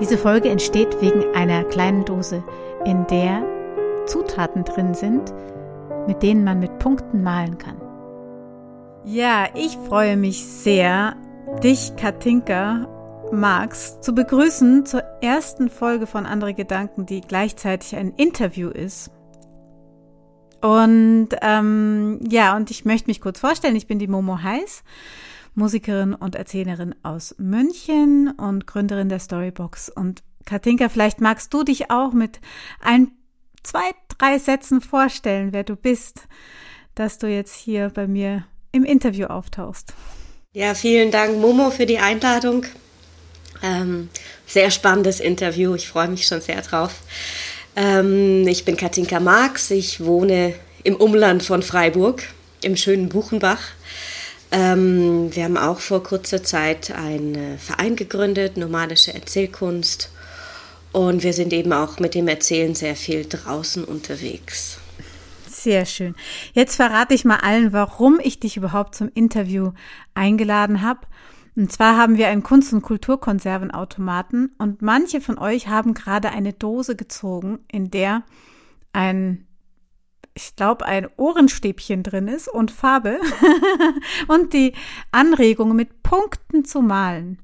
Diese Folge entsteht wegen einer kleinen Dose, in der Zutaten drin sind, mit denen man mit Punkten malen kann. Ja, ich freue mich sehr, dich, Katinka Marx, zu begrüßen zur ersten Folge von Andere Gedanken, die gleichzeitig ein Interview ist. Und ähm, ja, und ich möchte mich kurz vorstellen, ich bin die Momo Heiß. Musikerin und Erzählerin aus München und Gründerin der Storybox. Und Katinka, vielleicht magst du dich auch mit ein, zwei, drei Sätzen vorstellen, wer du bist, dass du jetzt hier bei mir im Interview auftauchst. Ja, vielen Dank, Momo, für die Einladung. Ähm, sehr spannendes Interview. Ich freue mich schon sehr drauf. Ähm, ich bin Katinka Marx. Ich wohne im Umland von Freiburg, im schönen Buchenbach. Ähm, wir haben auch vor kurzer Zeit einen Verein gegründet, Nomadische Erzählkunst. Und wir sind eben auch mit dem Erzählen sehr viel draußen unterwegs. Sehr schön. Jetzt verrate ich mal allen, warum ich dich überhaupt zum Interview eingeladen habe. Und zwar haben wir einen Kunst- und Kulturkonservenautomaten und manche von euch haben gerade eine Dose gezogen, in der ein ich glaube, ein Ohrenstäbchen drin ist und Farbe und die Anregung mit Punkten zu malen.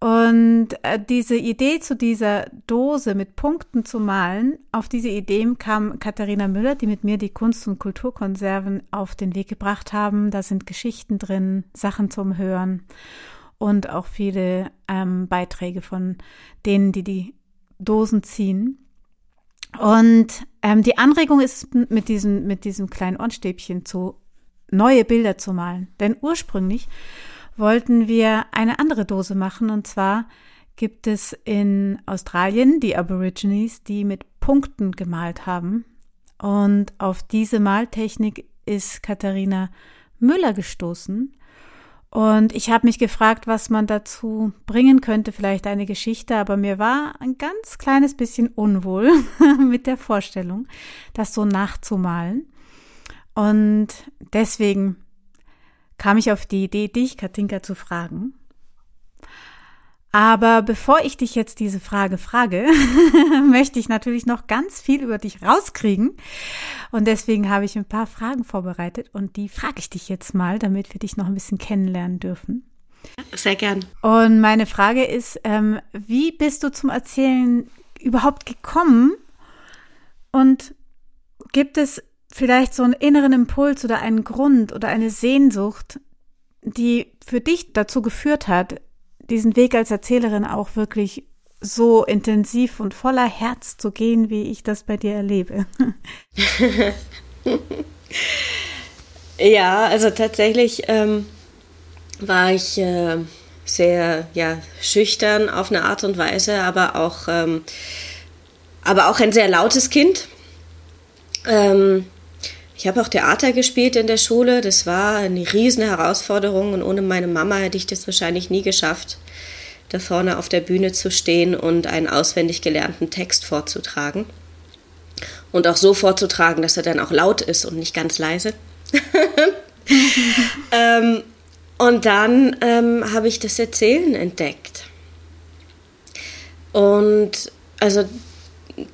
Und äh, diese Idee zu dieser Dose mit Punkten zu malen, auf diese Idee kam Katharina Müller, die mit mir die Kunst- und Kulturkonserven auf den Weg gebracht haben. Da sind Geschichten drin, Sachen zum Hören und auch viele ähm, Beiträge von denen, die die Dosen ziehen. Und ähm, die Anregung ist mit diesem, mit diesem kleinen Ohrenstäbchen zu neue Bilder zu malen. Denn ursprünglich wollten wir eine andere Dose machen und zwar gibt es in Australien die Aborigines, die mit Punkten gemalt haben. Und auf diese Maltechnik ist Katharina Müller gestoßen. Und ich habe mich gefragt, was man dazu bringen könnte, vielleicht eine Geschichte, aber mir war ein ganz kleines bisschen unwohl mit der Vorstellung, das so nachzumalen. Und deswegen kam ich auf die Idee, dich, Katinka, zu fragen. Aber bevor ich dich jetzt diese Frage frage, möchte ich natürlich noch ganz viel über dich rauskriegen. Und deswegen habe ich ein paar Fragen vorbereitet und die frage ich dich jetzt mal, damit wir dich noch ein bisschen kennenlernen dürfen. Sehr gern. Und meine Frage ist, ähm, wie bist du zum Erzählen überhaupt gekommen? Und gibt es vielleicht so einen inneren Impuls oder einen Grund oder eine Sehnsucht, die für dich dazu geführt hat, diesen Weg als Erzählerin auch wirklich so intensiv und voller Herz zu gehen, wie ich das bei dir erlebe. ja, also tatsächlich ähm, war ich äh, sehr ja, schüchtern auf eine Art und Weise, aber auch, ähm, aber auch ein sehr lautes Kind. Ähm, ich habe auch Theater gespielt in der Schule. Das war eine riesen Herausforderung und ohne meine Mama hätte ich das wahrscheinlich nie geschafft, da vorne auf der Bühne zu stehen und einen auswendig gelernten Text vorzutragen. Und auch so vorzutragen, dass er dann auch laut ist und nicht ganz leise. ähm, und dann ähm, habe ich das Erzählen entdeckt. Und also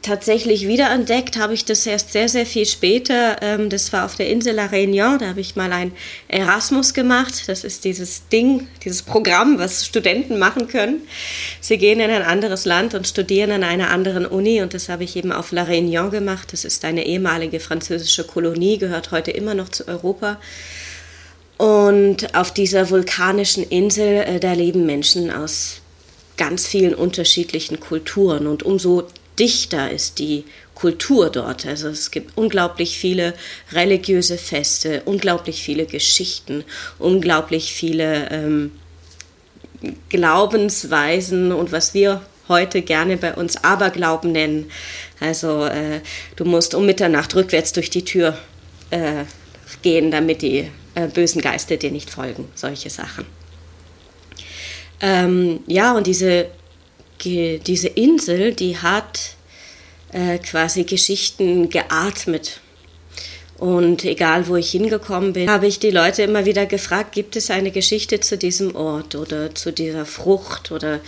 tatsächlich wiederentdeckt habe ich das erst sehr, sehr viel später. Ähm, das war auf der Insel La Réunion. Da habe ich mal ein Erasmus gemacht. Das ist dieses Ding, dieses Programm, was Studenten machen können. Sie gehen in ein anderes Land und studieren an einer anderen Uni. Und das habe ich eben auf La Réunion gemacht. Das ist eine ehemalige französische Kolonie, gehört heute immer noch zu Europa. Und auf dieser vulkanischen Insel, äh, da leben Menschen aus ganz vielen unterschiedlichen Kulturen. Und umso dichter ist die Kultur dort. Also es gibt unglaublich viele religiöse Feste, unglaublich viele Geschichten, unglaublich viele ähm, Glaubensweisen und was wir heute gerne bei uns Aberglauben nennen. Also äh, du musst um Mitternacht rückwärts durch die Tür äh, gehen, damit die äh, bösen Geister dir nicht folgen. Solche Sachen. Ähm, ja, und diese diese Insel, die hat äh, quasi Geschichten geatmet. Und egal, wo ich hingekommen bin, habe ich die Leute immer wieder gefragt, gibt es eine Geschichte zu diesem Ort oder zu dieser Frucht oder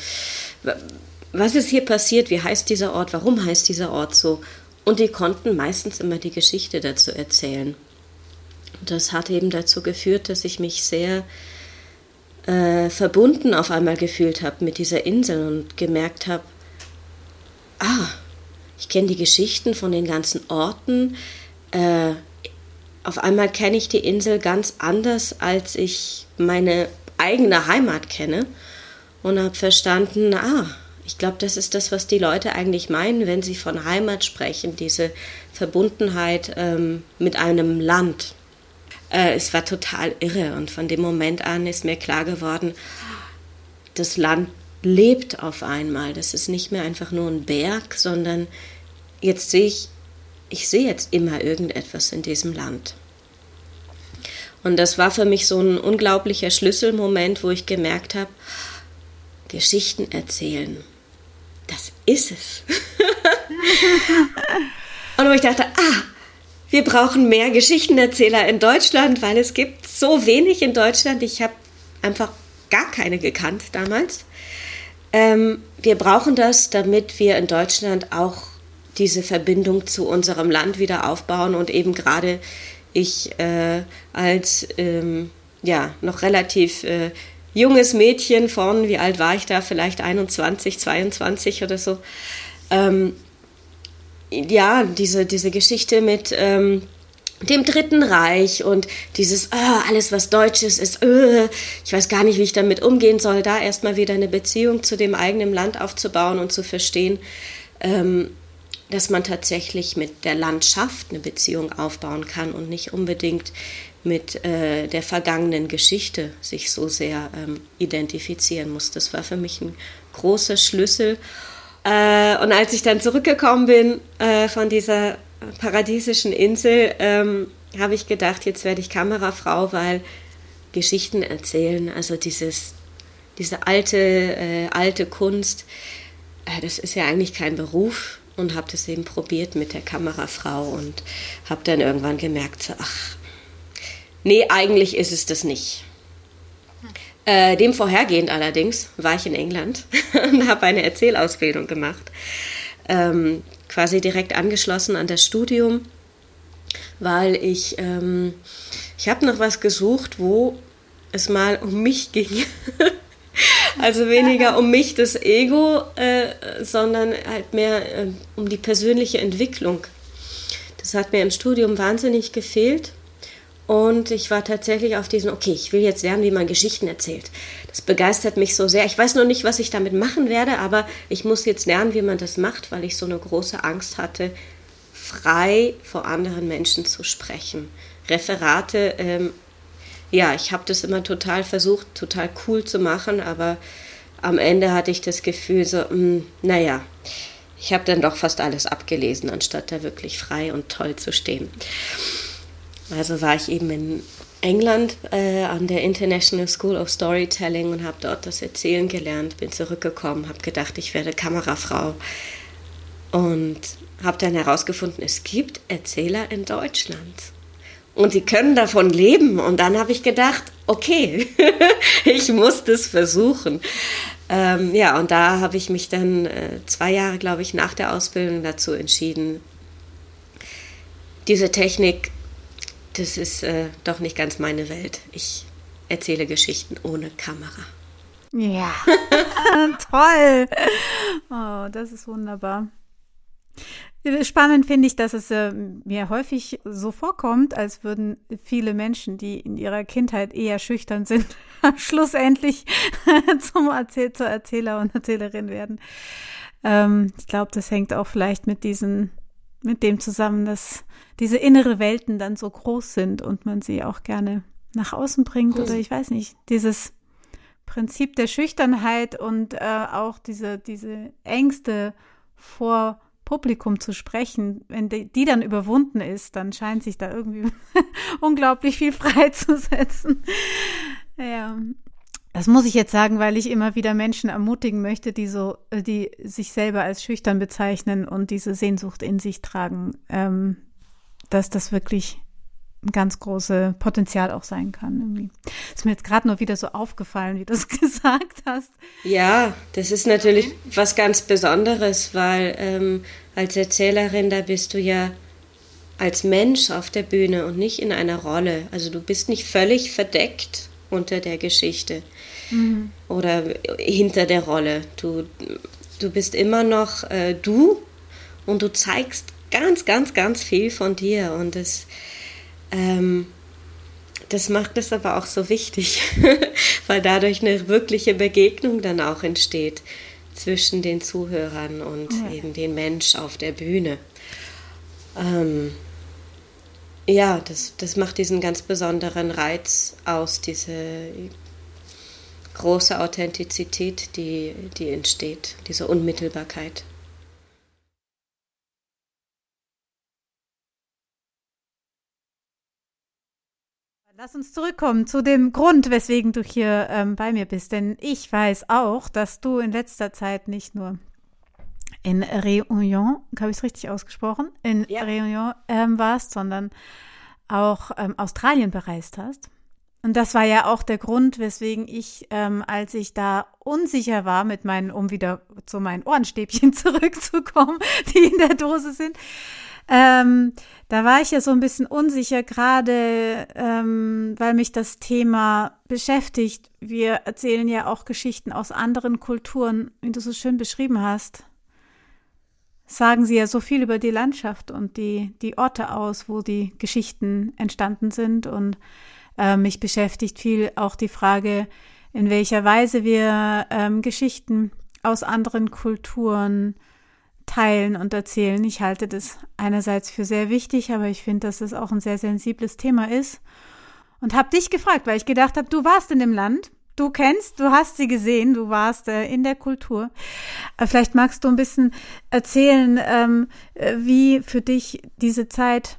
was ist hier passiert, wie heißt dieser Ort, warum heißt dieser Ort so. Und die konnten meistens immer die Geschichte dazu erzählen. Und das hat eben dazu geführt, dass ich mich sehr äh, verbunden auf einmal gefühlt habe mit dieser Insel und gemerkt habe, ah, ich kenne die Geschichten von den ganzen Orten. Äh, auf einmal kenne ich die Insel ganz anders, als ich meine eigene Heimat kenne und habe verstanden, ah, ich glaube, das ist das, was die Leute eigentlich meinen, wenn sie von Heimat sprechen, diese Verbundenheit ähm, mit einem Land. Äh, es war total irre und von dem Moment an ist mir klar geworden, das Land lebt auf einmal. Das ist nicht mehr einfach nur ein Berg, sondern jetzt sehe ich, ich sehe jetzt immer irgendetwas in diesem Land. Und das war für mich so ein unglaublicher Schlüsselmoment, wo ich gemerkt habe, Geschichten erzählen, das ist es. Und wo ich dachte, ah, wir brauchen mehr Geschichtenerzähler in Deutschland, weil es gibt so wenig in Deutschland. Ich habe einfach gar keine gekannt damals. Ähm, wir brauchen das, damit wir in Deutschland auch diese Verbindung zu unserem Land wieder aufbauen und eben gerade ich äh, als ähm, ja noch relativ äh, junges Mädchen von, wie alt war ich da, vielleicht 21, 22 oder so, ähm, ja, diese, diese Geschichte mit ähm, dem Dritten Reich und dieses, oh, alles was Deutsches ist, oh, ich weiß gar nicht, wie ich damit umgehen soll, da erstmal wieder eine Beziehung zu dem eigenen Land aufzubauen und zu verstehen, ähm, dass man tatsächlich mit der Landschaft eine Beziehung aufbauen kann und nicht unbedingt mit äh, der vergangenen Geschichte sich so sehr ähm, identifizieren muss. Das war für mich ein großer Schlüssel. Äh, und als ich dann zurückgekommen bin äh, von dieser paradiesischen Insel, ähm, habe ich gedacht, jetzt werde ich Kamerafrau, weil Geschichten erzählen, also dieses, diese alte, äh, alte Kunst, äh, das ist ja eigentlich kein Beruf und habe das eben probiert mit der Kamerafrau und habe dann irgendwann gemerkt, so, ach, nee, eigentlich ist es das nicht. Äh, dem vorhergehend allerdings war ich in England und habe eine Erzählausbildung gemacht. Ähm, quasi direkt angeschlossen an das Studium, weil ich, ähm, ich habe noch was gesucht, wo es mal um mich ging. also weniger um mich, das Ego, äh, sondern halt mehr äh, um die persönliche Entwicklung. Das hat mir im Studium wahnsinnig gefehlt. Und ich war tatsächlich auf diesen, okay, ich will jetzt lernen, wie man Geschichten erzählt. Das begeistert mich so sehr. Ich weiß noch nicht, was ich damit machen werde, aber ich muss jetzt lernen, wie man das macht, weil ich so eine große Angst hatte, frei vor anderen Menschen zu sprechen. Referate, ähm, ja, ich habe das immer total versucht, total cool zu machen, aber am Ende hatte ich das Gefühl, so, mh, hm, naja, ich habe dann doch fast alles abgelesen, anstatt da wirklich frei und toll zu stehen. Also war ich eben in England äh, an der International School of Storytelling und habe dort das Erzählen gelernt, bin zurückgekommen, habe gedacht, ich werde Kamerafrau und habe dann herausgefunden, es gibt Erzähler in Deutschland und sie können davon leben. Und dann habe ich gedacht, okay, ich muss das versuchen. Ähm, ja, und da habe ich mich dann äh, zwei Jahre, glaube ich, nach der Ausbildung dazu entschieden, diese Technik das ist äh, doch nicht ganz meine Welt. Ich erzähle Geschichten ohne Kamera. Ja, toll. Oh, das ist wunderbar. Spannend finde ich, dass es äh, mir häufig so vorkommt, als würden viele Menschen, die in ihrer Kindheit eher schüchtern sind, schlussendlich zum Erzähl zur Erzähler und Erzählerin werden. Ähm, ich glaube, das hängt auch vielleicht mit diesen mit dem zusammen, dass diese innere Welten dann so groß sind und man sie auch gerne nach außen bringt oder ich weiß nicht, dieses Prinzip der Schüchternheit und äh, auch diese, diese Ängste vor Publikum zu sprechen, wenn die, die dann überwunden ist, dann scheint sich da irgendwie unglaublich viel freizusetzen. Ja, das muss ich jetzt sagen, weil ich immer wieder Menschen ermutigen möchte, die so, äh, die sich selber als schüchtern bezeichnen und diese Sehnsucht in sich tragen, ähm, dass das wirklich ein ganz großes Potenzial auch sein kann. Irgendwie. Ist mir jetzt gerade nur wieder so aufgefallen, wie du es gesagt hast. Ja, das ist natürlich was ganz Besonderes, weil ähm, als Erzählerin, da bist du ja als Mensch auf der Bühne und nicht in einer Rolle. Also du bist nicht völlig verdeckt unter der Geschichte mhm. oder hinter der Rolle. Du, du bist immer noch äh, du und du zeigst ganz, ganz, ganz viel von dir und das ähm, das macht es aber auch so wichtig, weil dadurch eine wirkliche Begegnung dann auch entsteht zwischen den Zuhörern und ja. eben den Mensch auf der Bühne. Ähm, ja, das, das macht diesen ganz besonderen Reiz aus, diese große Authentizität, die, die entsteht, diese Unmittelbarkeit. Lass uns zurückkommen zu dem Grund, weswegen du hier ähm, bei mir bist. Denn ich weiß auch, dass du in letzter Zeit nicht nur in Réunion, habe ich es richtig ausgesprochen, in ja. Réunion ähm, warst, sondern auch ähm, Australien bereist hast. Und das war ja auch der Grund, weswegen ich, ähm, als ich da unsicher war mit meinen, um wieder zu meinen Ohrenstäbchen zurückzukommen, die in der Dose sind, ähm, da war ich ja so ein bisschen unsicher, gerade ähm, weil mich das Thema beschäftigt. Wir erzählen ja auch Geschichten aus anderen Kulturen, wie du so schön beschrieben hast. Sagen sie ja so viel über die Landschaft und die, die Orte aus, wo die Geschichten entstanden sind. Und äh, mich beschäftigt viel auch die Frage, in welcher Weise wir ähm, Geschichten aus anderen Kulturen teilen und erzählen. Ich halte das einerseits für sehr wichtig, aber ich finde, dass es auch ein sehr sensibles Thema ist. Und habe dich gefragt, weil ich gedacht habe, du warst in dem Land, du kennst, du hast sie gesehen, du warst äh, in der Kultur. Äh, vielleicht magst du ein bisschen erzählen, ähm, äh, wie für dich diese Zeit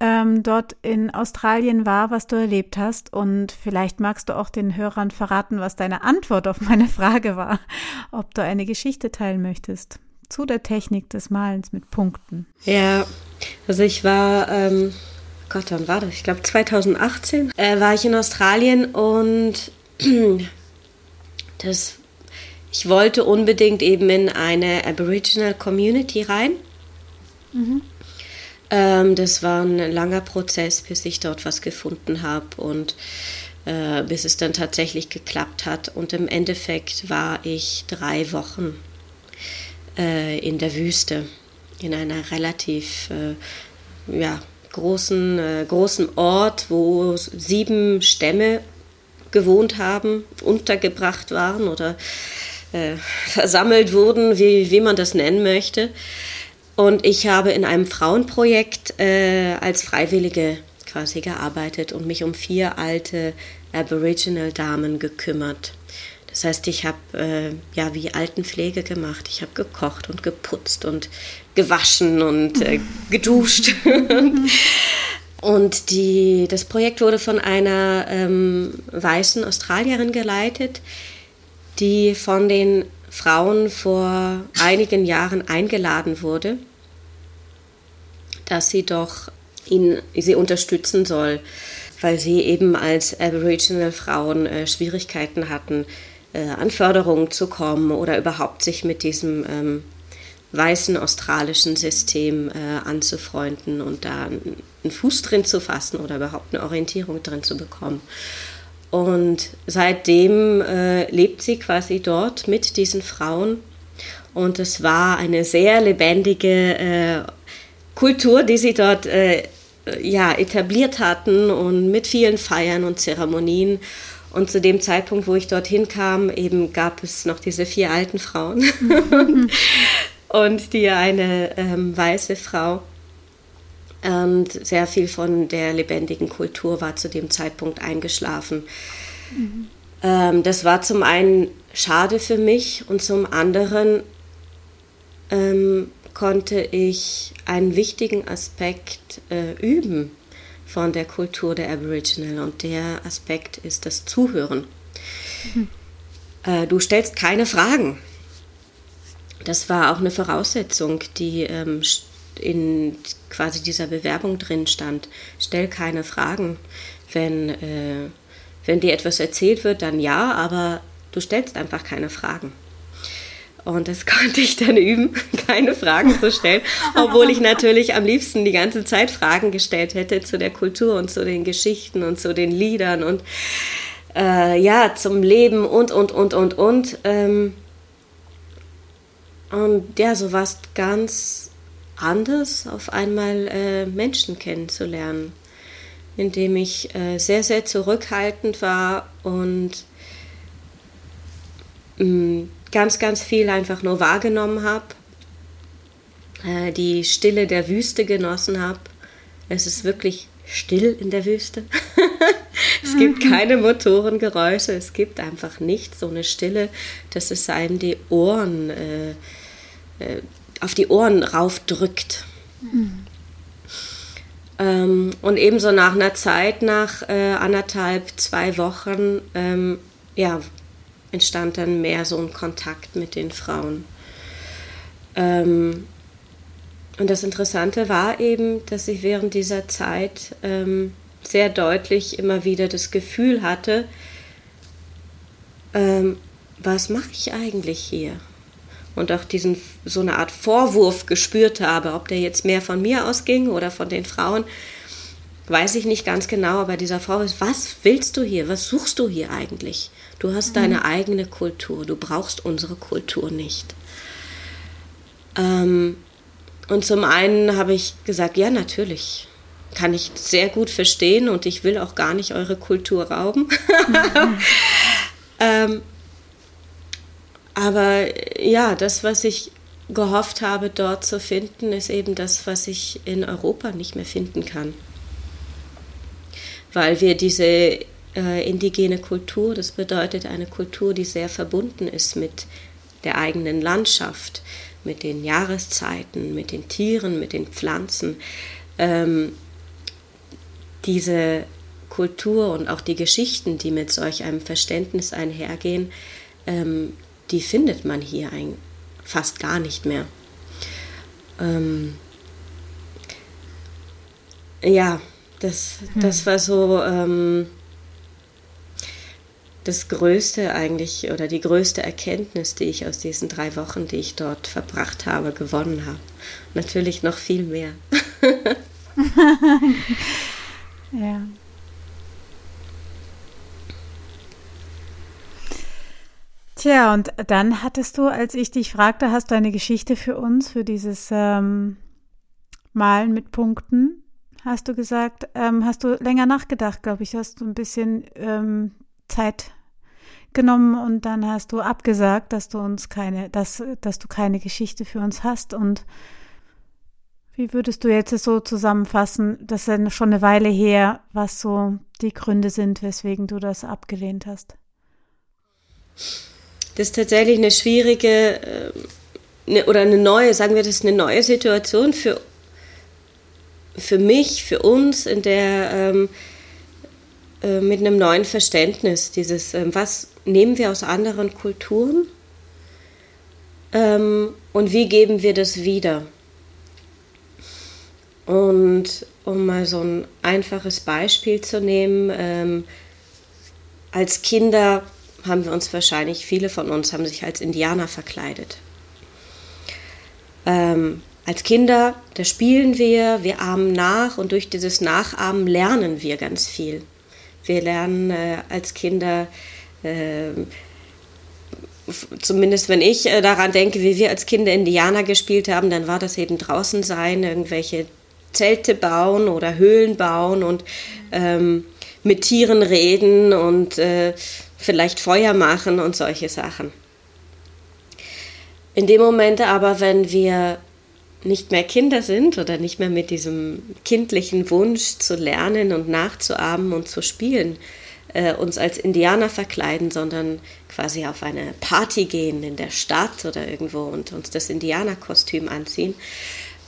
ähm, dort in Australien war, was du erlebt hast. Und vielleicht magst du auch den Hörern verraten, was deine Antwort auf meine Frage war, ob du eine Geschichte teilen möchtest zu der Technik des Malens mit Punkten? Ja, also ich war, ähm, Gott, wann war das? Ich glaube 2018 äh, war ich in Australien und das, ich wollte unbedingt eben in eine Aboriginal Community rein. Mhm. Ähm, das war ein langer Prozess, bis ich dort was gefunden habe und äh, bis es dann tatsächlich geklappt hat. Und im Endeffekt war ich drei Wochen äh, in der Wüste, in einer relativ äh, ja, großen, äh, großen Ort, wo sieben Stämme gewohnt haben, untergebracht waren oder äh, versammelt wurden, wie, wie man das nennen möchte. Und ich habe in einem Frauenprojekt äh, als Freiwillige quasi gearbeitet und mich um vier alte Aboriginal-Damen gekümmert. Das heißt, ich habe äh, ja wie Altenpflege gemacht. Ich habe gekocht und geputzt und gewaschen und äh, geduscht. und die, das Projekt wurde von einer ähm, weißen Australierin geleitet, die von den Frauen vor einigen Jahren eingeladen wurde, dass sie doch ihn, sie unterstützen soll, weil sie eben als Aboriginal Frauen äh, Schwierigkeiten hatten, äh, an Förderung zu kommen oder überhaupt sich mit diesem ähm, weißen australischen System äh, anzufreunden und da einen Fuß drin zu fassen oder überhaupt eine Orientierung drin zu bekommen. Und seitdem äh, lebt sie quasi dort mit diesen Frauen. Und es war eine sehr lebendige äh, Kultur, die sie dort äh, ja, etabliert hatten und mit vielen Feiern und Zeremonien. Und zu dem Zeitpunkt, wo ich dorthin kam, eben gab es noch diese vier alten Frauen und die eine ähm, weiße Frau. Und sehr viel von der lebendigen Kultur war zu dem Zeitpunkt eingeschlafen. Mhm. Ähm, das war zum einen schade für mich und zum anderen ähm, konnte ich einen wichtigen Aspekt äh, üben von der Kultur der Aboriginal und der Aspekt ist das Zuhören. Mhm. Äh, du stellst keine Fragen. Das war auch eine Voraussetzung, die ähm, in quasi dieser Bewerbung drin stand, stell keine Fragen. Wenn, äh, wenn dir etwas erzählt wird, dann ja, aber du stellst einfach keine Fragen. Und das konnte ich dann üben, keine Fragen zu stellen, obwohl ich natürlich am liebsten die ganze Zeit Fragen gestellt hätte zu der Kultur und zu den Geschichten und zu den Liedern und äh, ja, zum Leben und, und, und, und, und. Ähm, und ja, so war es ganz anders, auf einmal äh, Menschen kennenzulernen, indem ich äh, sehr, sehr zurückhaltend war und mh, mm, ganz, ganz viel einfach nur wahrgenommen habe, äh, die Stille der Wüste genossen habe. Es ist wirklich still in der Wüste. es gibt mhm. keine Motorengeräusche, es gibt einfach nichts, so eine Stille, dass es einem die Ohren, äh, äh, auf die Ohren raufdrückt. Mhm. Ähm, und ebenso nach einer Zeit, nach äh, anderthalb, zwei Wochen, ähm, ja, entstand dann mehr so ein Kontakt mit den Frauen. Ähm, und das Interessante war eben, dass ich während dieser Zeit ähm, sehr deutlich immer wieder das Gefühl hatte, ähm, was mache ich eigentlich hier? Und auch diesen so eine Art Vorwurf gespürt habe, ob der jetzt mehr von mir ausging oder von den Frauen, weiß ich nicht ganz genau, aber dieser Vorwurf, was willst du hier? Was suchst du hier eigentlich? Du hast mhm. deine eigene Kultur, du brauchst unsere Kultur nicht. Ähm, und zum einen habe ich gesagt, ja, natürlich, kann ich sehr gut verstehen und ich will auch gar nicht eure Kultur rauben. Mhm. ähm, aber ja, das, was ich gehofft habe, dort zu finden, ist eben das, was ich in Europa nicht mehr finden kann. Weil wir diese äh, indigene Kultur. Das bedeutet eine Kultur, die sehr verbunden ist mit der eigenen Landschaft, mit den Jahreszeiten, mit den Tieren, mit den Pflanzen. Ähm, diese Kultur und auch die Geschichten, die mit solch einem Verständnis einhergehen, ähm, die findet man hier ein, fast gar nicht mehr. Ähm, ja, das, das hm. war so ähm, das Größte eigentlich oder die größte Erkenntnis, die ich aus diesen drei Wochen, die ich dort verbracht habe, gewonnen habe. Natürlich noch viel mehr. ja. Tja, und dann hattest du, als ich dich fragte, hast du eine Geschichte für uns, für dieses ähm, Malen mit Punkten? Hast du gesagt, ähm, hast du länger nachgedacht, glaube ich, hast du ein bisschen ähm, Zeit genommen und dann hast du abgesagt, dass du uns keine, dass, dass du keine Geschichte für uns hast. Und wie würdest du jetzt so zusammenfassen, das ist schon eine Weile her, was so die Gründe sind, weswegen du das abgelehnt hast? Das ist tatsächlich eine schwierige äh, eine, oder eine neue, sagen wir das, eine neue Situation für, für mich, für uns, in der ähm, äh, mit einem neuen Verständnis, dieses, äh, was nehmen wir aus anderen Kulturen ähm, und wie geben wir das wieder. Und um mal so ein einfaches Beispiel zu nehmen, ähm, als Kinder haben wir uns wahrscheinlich, viele von uns haben sich als Indianer verkleidet. Ähm, als Kinder, da spielen wir, wir ahmen nach und durch dieses Nachahmen lernen wir ganz viel. Wir lernen äh, als Kinder, äh, zumindest wenn ich äh, daran denke, wie wir als Kinder Indianer gespielt haben, dann war das eben draußen sein, irgendwelche Zelte bauen oder Höhlen bauen und ähm, mit Tieren reden und äh, vielleicht Feuer machen und solche Sachen. In dem Moment aber, wenn wir nicht mehr Kinder sind oder nicht mehr mit diesem kindlichen Wunsch zu lernen und nachzuahmen und zu spielen, äh, uns als Indianer verkleiden, sondern quasi auf eine Party gehen in der Stadt oder irgendwo und uns das Indianerkostüm anziehen,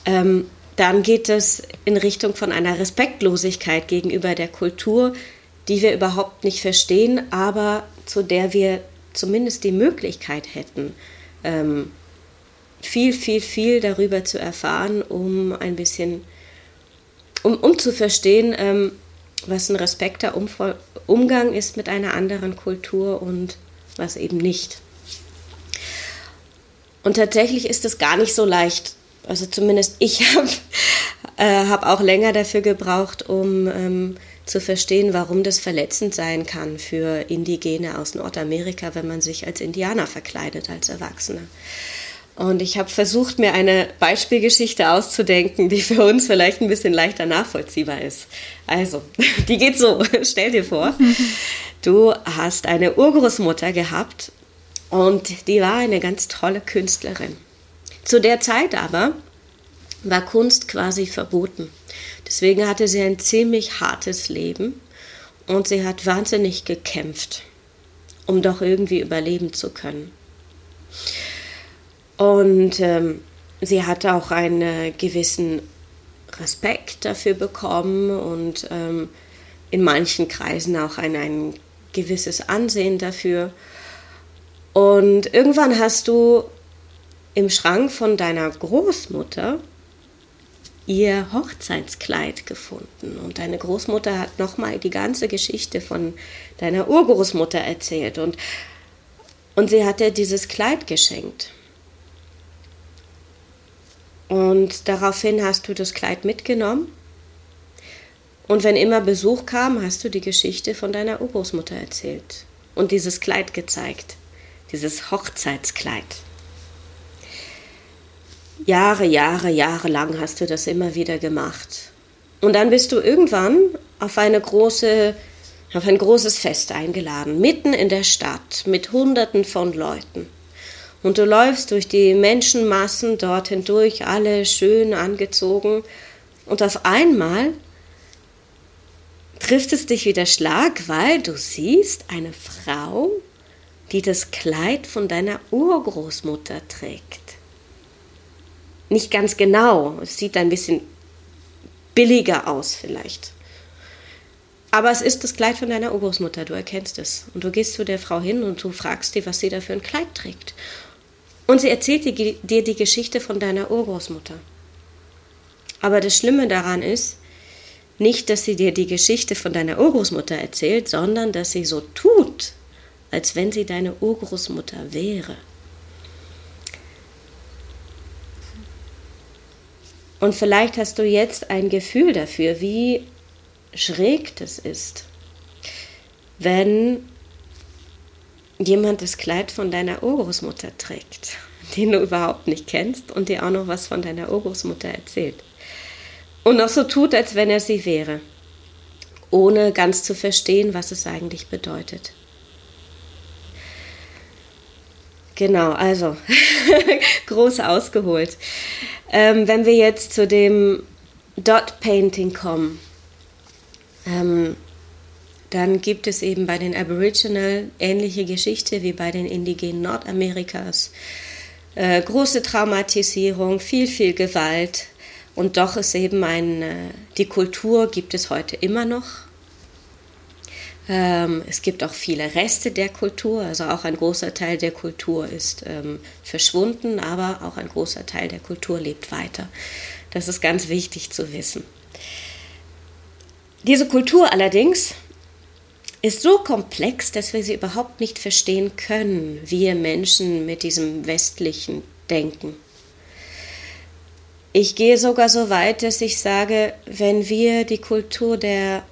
ähm, dann geht es in Richtung von einer Respektlosigkeit gegenüber der Kultur, die wir überhaupt nicht verstehen, aber zu der wir zumindest die Möglichkeit hätten, ähm, viel, viel, viel darüber zu erfahren, um ein bisschen, um, um zu verstehen, ähm, was ein respekter Umgang ist mit einer anderen Kultur und was eben nicht. Und tatsächlich ist es gar nicht so leicht. Also zumindest ich habe äh, hab auch länger dafür gebraucht, um ähm, zu verstehen, warum das verletzend sein kann für Indigene aus Nordamerika, wenn man sich als Indianer verkleidet als Erwachsener. Und ich habe versucht, mir eine Beispielgeschichte auszudenken, die für uns vielleicht ein bisschen leichter nachvollziehbar ist. Also, die geht so. Stell dir vor, du hast eine Urgroßmutter gehabt und die war eine ganz tolle Künstlerin. Zu der Zeit aber war Kunst quasi verboten. Deswegen hatte sie ein ziemlich hartes Leben und sie hat wahnsinnig gekämpft, um doch irgendwie überleben zu können. Und ähm, sie hat auch einen gewissen Respekt dafür bekommen und ähm, in manchen Kreisen auch ein, ein gewisses Ansehen dafür. Und irgendwann hast du im Schrank von deiner Großmutter ihr Hochzeitskleid gefunden. Und deine Großmutter hat nochmal die ganze Geschichte von deiner Urgroßmutter erzählt. Und, und sie hat dir dieses Kleid geschenkt. Und daraufhin hast du das Kleid mitgenommen. Und wenn immer Besuch kam, hast du die Geschichte von deiner Urgroßmutter erzählt und dieses Kleid gezeigt, dieses Hochzeitskleid. Jahre, Jahre, Jahre lang hast du das immer wieder gemacht. Und dann bist du irgendwann auf eine große auf ein großes Fest eingeladen, mitten in der Stadt mit Hunderten von Leuten. Und du läufst durch die Menschenmassen dort hindurch, alle schön angezogen. Und auf einmal trifft es dich wieder Schlag, weil du siehst eine Frau, die das Kleid von deiner Urgroßmutter trägt. Nicht ganz genau, es sieht ein bisschen billiger aus vielleicht. Aber es ist das Kleid von deiner Urgroßmutter, du erkennst es. Und du gehst zu der Frau hin und du fragst sie, was sie da für ein Kleid trägt. Und sie erzählt dir die Geschichte von deiner Urgroßmutter. Aber das Schlimme daran ist, nicht, dass sie dir die Geschichte von deiner Urgroßmutter erzählt, sondern dass sie so tut, als wenn sie deine Urgroßmutter wäre. Und vielleicht hast du jetzt ein Gefühl dafür, wie schräg das ist, wenn jemand das Kleid von deiner Urgroßmutter trägt, den du überhaupt nicht kennst und dir auch noch was von deiner Urgroßmutter erzählt. Und noch so tut, als wenn er sie wäre, ohne ganz zu verstehen, was es eigentlich bedeutet. Genau, also groß ausgeholt. Ähm, wenn wir jetzt zu dem Dot Painting kommen, ähm, dann gibt es eben bei den Aboriginal ähnliche Geschichte wie bei den Indigenen Nordamerikas. Äh, große Traumatisierung, viel, viel Gewalt. Und doch ist eben ein, äh, die Kultur gibt es heute immer noch. Ähm, es gibt auch viele Reste der Kultur, also auch ein großer Teil der Kultur ist ähm, verschwunden, aber auch ein großer Teil der Kultur lebt weiter. Das ist ganz wichtig zu wissen. Diese Kultur allerdings ist so komplex, dass wir sie überhaupt nicht verstehen können, wir Menschen mit diesem westlichen Denken. Ich gehe sogar so weit, dass ich sage, wenn wir die Kultur der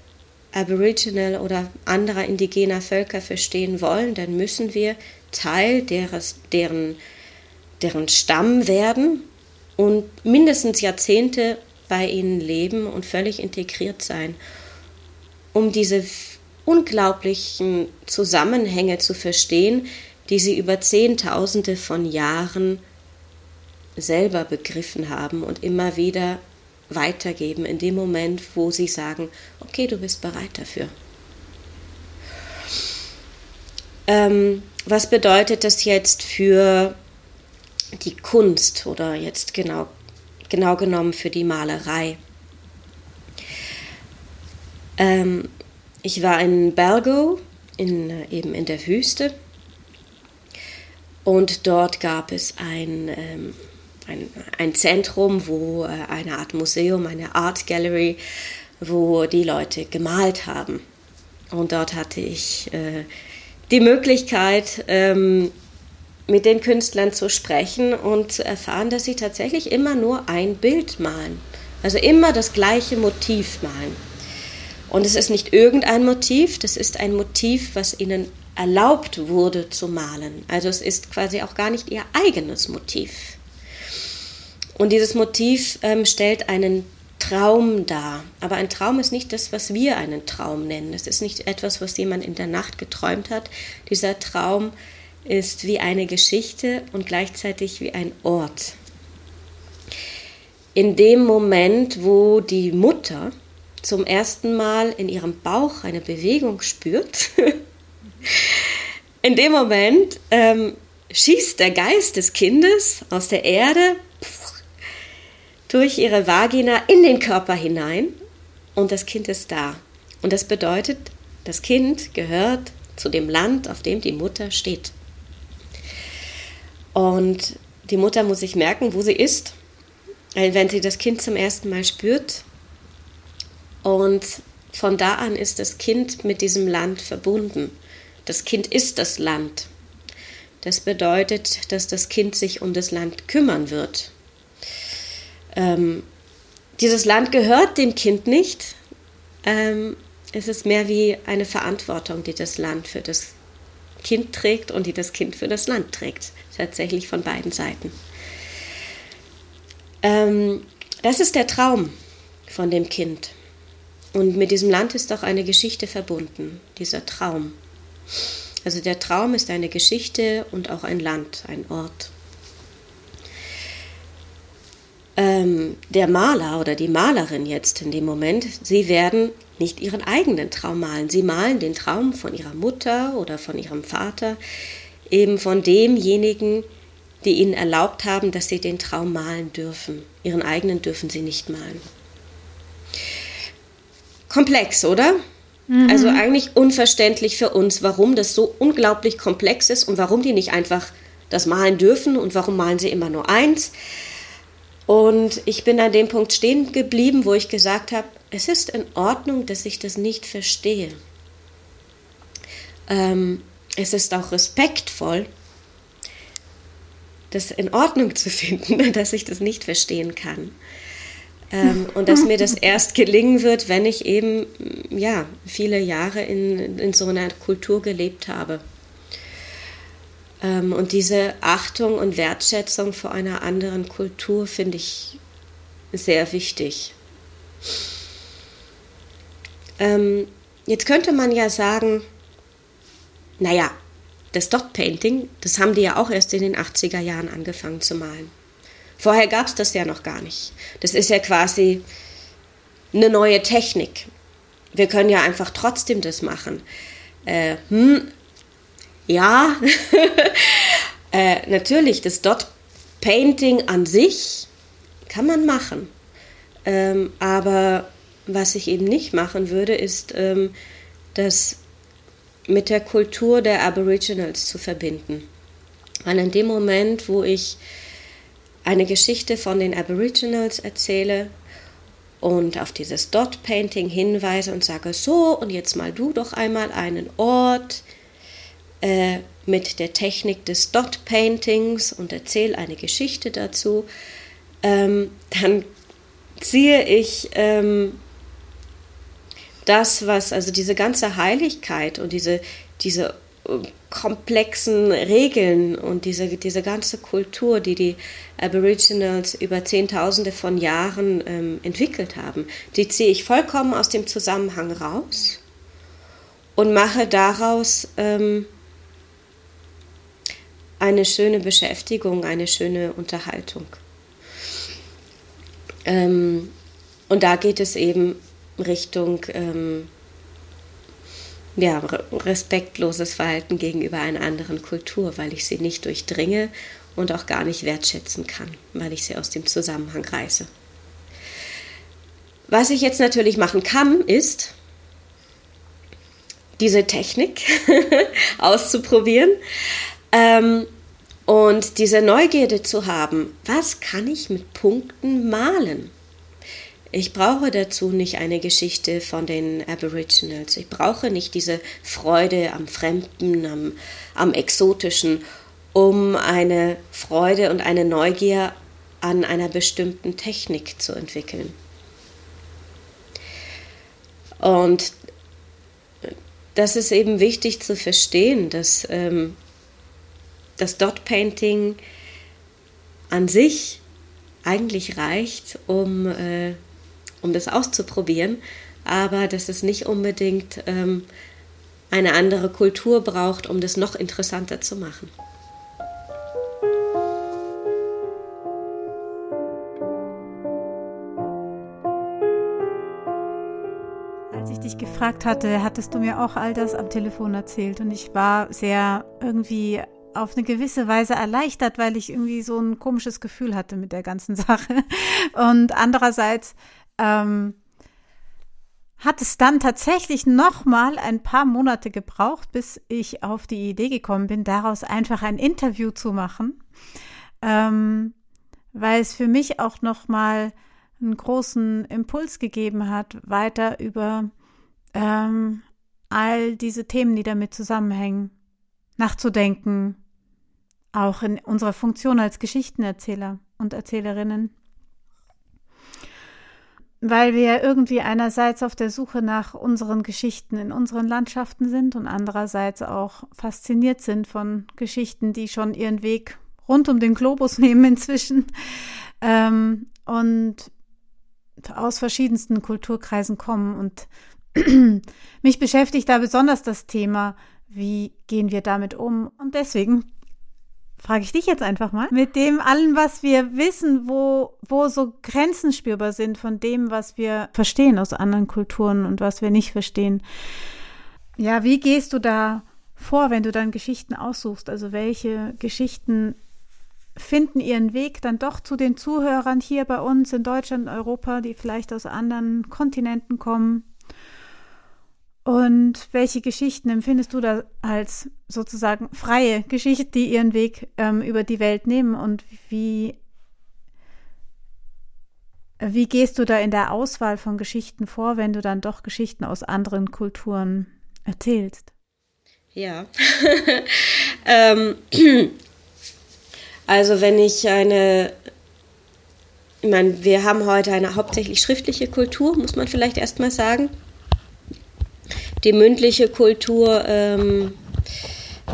Aboriginal oder anderer indigener Völker verstehen wollen, dann müssen wir Teil deres, deren, deren Stamm werden und mindestens Jahrzehnte bei ihnen leben und völlig integriert sein, um diese unglaublichen Zusammenhänge zu verstehen, die sie über Zehntausende von Jahren selber begriffen haben und immer wieder weitergeben in dem Moment, wo sie sagen, okay, du bist bereit dafür. Ähm, was bedeutet das jetzt für die Kunst oder jetzt genau, genau genommen für die Malerei? Ähm, ich war in Bergo, in, äh, eben in der Wüste. Und dort gab es ein, ähm, ein, ein Zentrum, wo äh, eine Art Museum, eine Art Gallery, wo die Leute gemalt haben. Und dort hatte ich äh, die Möglichkeit, ähm, mit den Künstlern zu sprechen und zu erfahren, dass sie tatsächlich immer nur ein Bild malen. Also immer das gleiche Motiv malen. Und es ist nicht irgendein Motiv, das ist ein Motiv, was ihnen erlaubt wurde zu malen. Also es ist quasi auch gar nicht ihr eigenes Motiv. Und dieses Motiv ähm, stellt einen Traum dar. Aber ein Traum ist nicht das, was wir einen Traum nennen. Es ist nicht etwas, was jemand in der Nacht geträumt hat. Dieser Traum ist wie eine Geschichte und gleichzeitig wie ein Ort. In dem Moment, wo die Mutter zum ersten Mal in ihrem Bauch eine Bewegung spürt, in dem Moment ähm, schießt der Geist des Kindes aus der Erde durch ihre Vagina in den Körper hinein und das Kind ist da. Und das bedeutet, das Kind gehört zu dem Land, auf dem die Mutter steht. Und die Mutter muss sich merken, wo sie ist, wenn sie das Kind zum ersten Mal spürt. Und von da an ist das Kind mit diesem Land verbunden. Das Kind ist das Land. Das bedeutet, dass das Kind sich um das Land kümmern wird. Ähm, dieses Land gehört dem Kind nicht. Ähm, es ist mehr wie eine Verantwortung, die das Land für das Kind trägt und die das Kind für das Land trägt. Tatsächlich von beiden Seiten. Ähm, das ist der Traum von dem Kind. Und mit diesem Land ist auch eine Geschichte verbunden, dieser Traum. Also der Traum ist eine Geschichte und auch ein Land, ein Ort. Ähm, der Maler oder die Malerin jetzt in dem Moment, sie werden nicht ihren eigenen Traum malen. Sie malen den Traum von ihrer Mutter oder von ihrem Vater, eben von demjenigen, die ihnen erlaubt haben, dass sie den Traum malen dürfen. Ihren eigenen dürfen sie nicht malen. Komplex, oder? Mhm. Also eigentlich unverständlich für uns, warum das so unglaublich komplex ist und warum die nicht einfach das malen dürfen und warum malen sie immer nur eins. Und ich bin an dem Punkt stehen geblieben, wo ich gesagt habe, es ist in Ordnung, dass ich das nicht verstehe. Ähm, es ist auch respektvoll, das in Ordnung zu finden, dass ich das nicht verstehen kann. Ähm, und dass mir das erst gelingen wird, wenn ich eben ja, viele Jahre in, in so einer Kultur gelebt habe. Ähm, und diese Achtung und Wertschätzung vor einer anderen Kultur finde ich sehr wichtig. Ähm, jetzt könnte man ja sagen, naja, das Dot Painting, das haben die ja auch erst in den 80er Jahren angefangen zu malen. Vorher gab es das ja noch gar nicht. Das ist ja quasi eine neue Technik. Wir können ja einfach trotzdem das machen. Äh, hm, ja, äh, natürlich, das Dot Painting an sich kann man machen. Ähm, aber was ich eben nicht machen würde, ist ähm, das mit der Kultur der Aboriginals zu verbinden. Weil in dem Moment, wo ich eine Geschichte von den Aboriginals erzähle und auf dieses Dot Painting hinweise und sage, so, und jetzt mal du doch einmal einen Ort äh, mit der Technik des Dot Paintings und erzähle eine Geschichte dazu, ähm, dann ziehe ich ähm, das, was, also diese ganze Heiligkeit und diese, diese komplexen Regeln und diese, diese ganze Kultur, die die Aboriginals über Zehntausende von Jahren ähm, entwickelt haben, die ziehe ich vollkommen aus dem Zusammenhang raus und mache daraus ähm, eine schöne Beschäftigung, eine schöne Unterhaltung. Ähm, und da geht es eben Richtung ähm, ja, respektloses Verhalten gegenüber einer anderen Kultur, weil ich sie nicht durchdringe und auch gar nicht wertschätzen kann, weil ich sie aus dem Zusammenhang reiße. Was ich jetzt natürlich machen kann, ist, diese Technik auszuprobieren, ähm, Und diese Neugierde zu haben, was kann ich mit Punkten malen? Ich brauche dazu nicht eine Geschichte von den Aboriginals. Ich brauche nicht diese Freude am Fremden, am, am Exotischen, um eine Freude und eine Neugier an einer bestimmten Technik zu entwickeln. Und das ist eben wichtig zu verstehen, dass ähm, das Dot Painting an sich eigentlich reicht, um äh, um das auszuprobieren, aber dass es nicht unbedingt ähm, eine andere Kultur braucht, um das noch interessanter zu machen. Als ich dich gefragt hatte, hattest du mir auch all das am Telefon erzählt und ich war sehr irgendwie auf eine gewisse Weise erleichtert, weil ich irgendwie so ein komisches Gefühl hatte mit der ganzen Sache. Und andererseits ähm, hat es dann tatsächlich noch mal ein paar Monate gebraucht, bis ich auf die Idee gekommen bin, daraus einfach ein Interview zu machen, ähm, weil es für mich auch noch mal einen großen Impuls gegeben hat, weiter über ähm, all diese Themen, die damit zusammenhängen, nachzudenken, auch in unserer Funktion als Geschichtenerzähler und Erzählerinnen weil wir irgendwie einerseits auf der Suche nach unseren Geschichten in unseren Landschaften sind und andererseits auch fasziniert sind von Geschichten, die schon ihren Weg rund um den Globus nehmen inzwischen ähm, und aus verschiedensten Kulturkreisen kommen. Und mich beschäftigt da besonders das Thema, wie gehen wir damit um? Und deswegen frage ich dich jetzt einfach mal, mit dem allen, was wir wissen, wo, wo so Grenzen spürbar sind von dem, was wir verstehen aus anderen Kulturen und was wir nicht verstehen. Ja, wie gehst du da vor, wenn du dann Geschichten aussuchst? Also welche Geschichten finden ihren Weg dann doch zu den Zuhörern hier bei uns in Deutschland, Europa, die vielleicht aus anderen Kontinenten kommen? Und welche Geschichten empfindest du da als sozusagen freie Geschichten, die ihren Weg ähm, über die Welt nehmen? Und wie, wie gehst du da in der Auswahl von Geschichten vor, wenn du dann doch Geschichten aus anderen Kulturen erzählst? Ja. ähm, also wenn ich eine ich meine, wir haben heute eine hauptsächlich schriftliche Kultur, muss man vielleicht erstmal sagen die mündliche Kultur, ähm,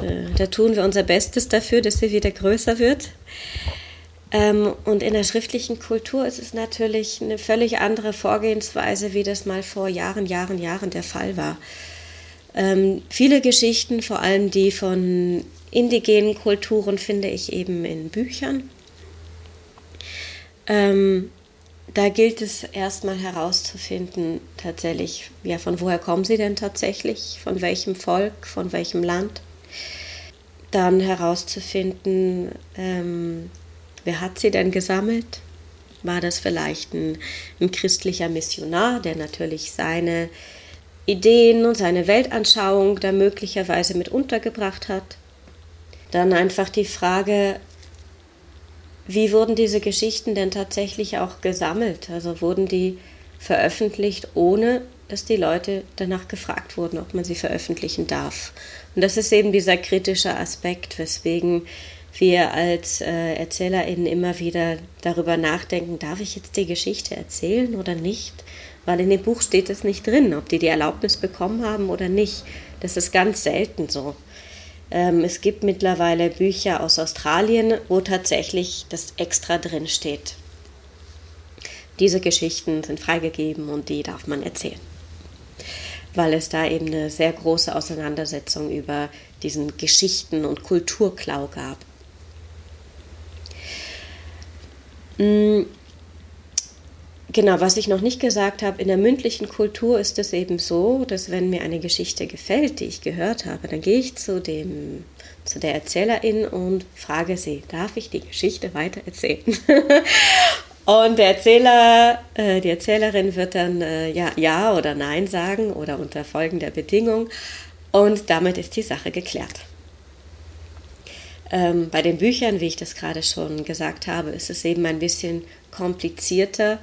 äh, da tun wir unser Bestes dafür, dass sie wieder größer wird. Ähm, und in der schriftlichen Kultur ist es natürlich eine völlig andere Vorgehensweise, wie das mal vor Jahren, Jahren, Jahren der Fall war. Ähm, viele Geschichten, vor allem die von indigenen Kulturen, finde ich eben in Büchern. Ähm, da gilt es erstmal herauszufinden, tatsächlich, ja, von woher kommen sie denn tatsächlich, von welchem Volk, von welchem Land. Dann herauszufinden, ähm, wer hat sie denn gesammelt? War das vielleicht ein, ein christlicher Missionar, der natürlich seine Ideen und seine Weltanschauung da möglicherweise mit untergebracht hat? Dann einfach die Frage, wie wurden diese Geschichten denn tatsächlich auch gesammelt? Also wurden die veröffentlicht, ohne dass die Leute danach gefragt wurden, ob man sie veröffentlichen darf? Und das ist eben dieser kritische Aspekt, weswegen wir als äh, ErzählerInnen immer wieder darüber nachdenken, darf ich jetzt die Geschichte erzählen oder nicht? Weil in dem Buch steht es nicht drin, ob die die Erlaubnis bekommen haben oder nicht. Das ist ganz selten so. Ähm, es gibt mittlerweile Bücher aus Australien, wo tatsächlich das extra drin steht. Diese Geschichten sind freigegeben und die darf man erzählen. Weil es da eben eine sehr große Auseinandersetzung über diesen Geschichten- und Kulturklau gab. Genau, was ich noch nicht gesagt habe, in der mündlichen Kultur ist es eben so, dass wenn mir eine Geschichte gefällt, die ich gehört habe, dann gehe ich zu, dem, zu der Erzählerin und frage sie, darf ich die Geschichte weiter erzählen? und der Erzähler, äh, die Erzählerin wird dann äh, ja, ja oder nein sagen oder unter folgender Bedingung und damit ist die Sache geklärt. Ähm, bei den Büchern, wie ich das gerade schon gesagt habe, ist es eben ein bisschen komplizierter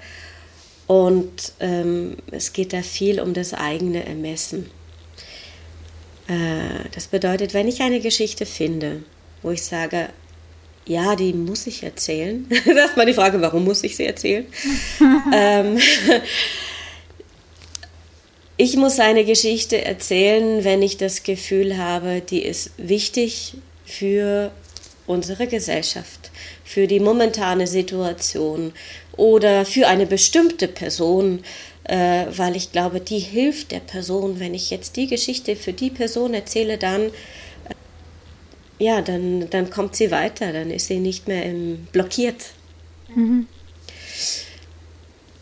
und ähm, es geht da viel um das eigene Ermessen. Äh, das bedeutet, wenn ich eine Geschichte finde, wo ich sage, ja, die muss ich erzählen. das ist mal die Frage, warum muss ich sie erzählen? ähm, ich muss eine Geschichte erzählen, wenn ich das Gefühl habe, die ist wichtig für unsere Gesellschaft, für die momentane Situation oder für eine bestimmte Person, äh, weil ich glaube, die hilft der Person. Wenn ich jetzt die Geschichte für die Person erzähle, dann äh, ja, dann, dann kommt sie weiter, dann ist sie nicht mehr im, blockiert. Mhm.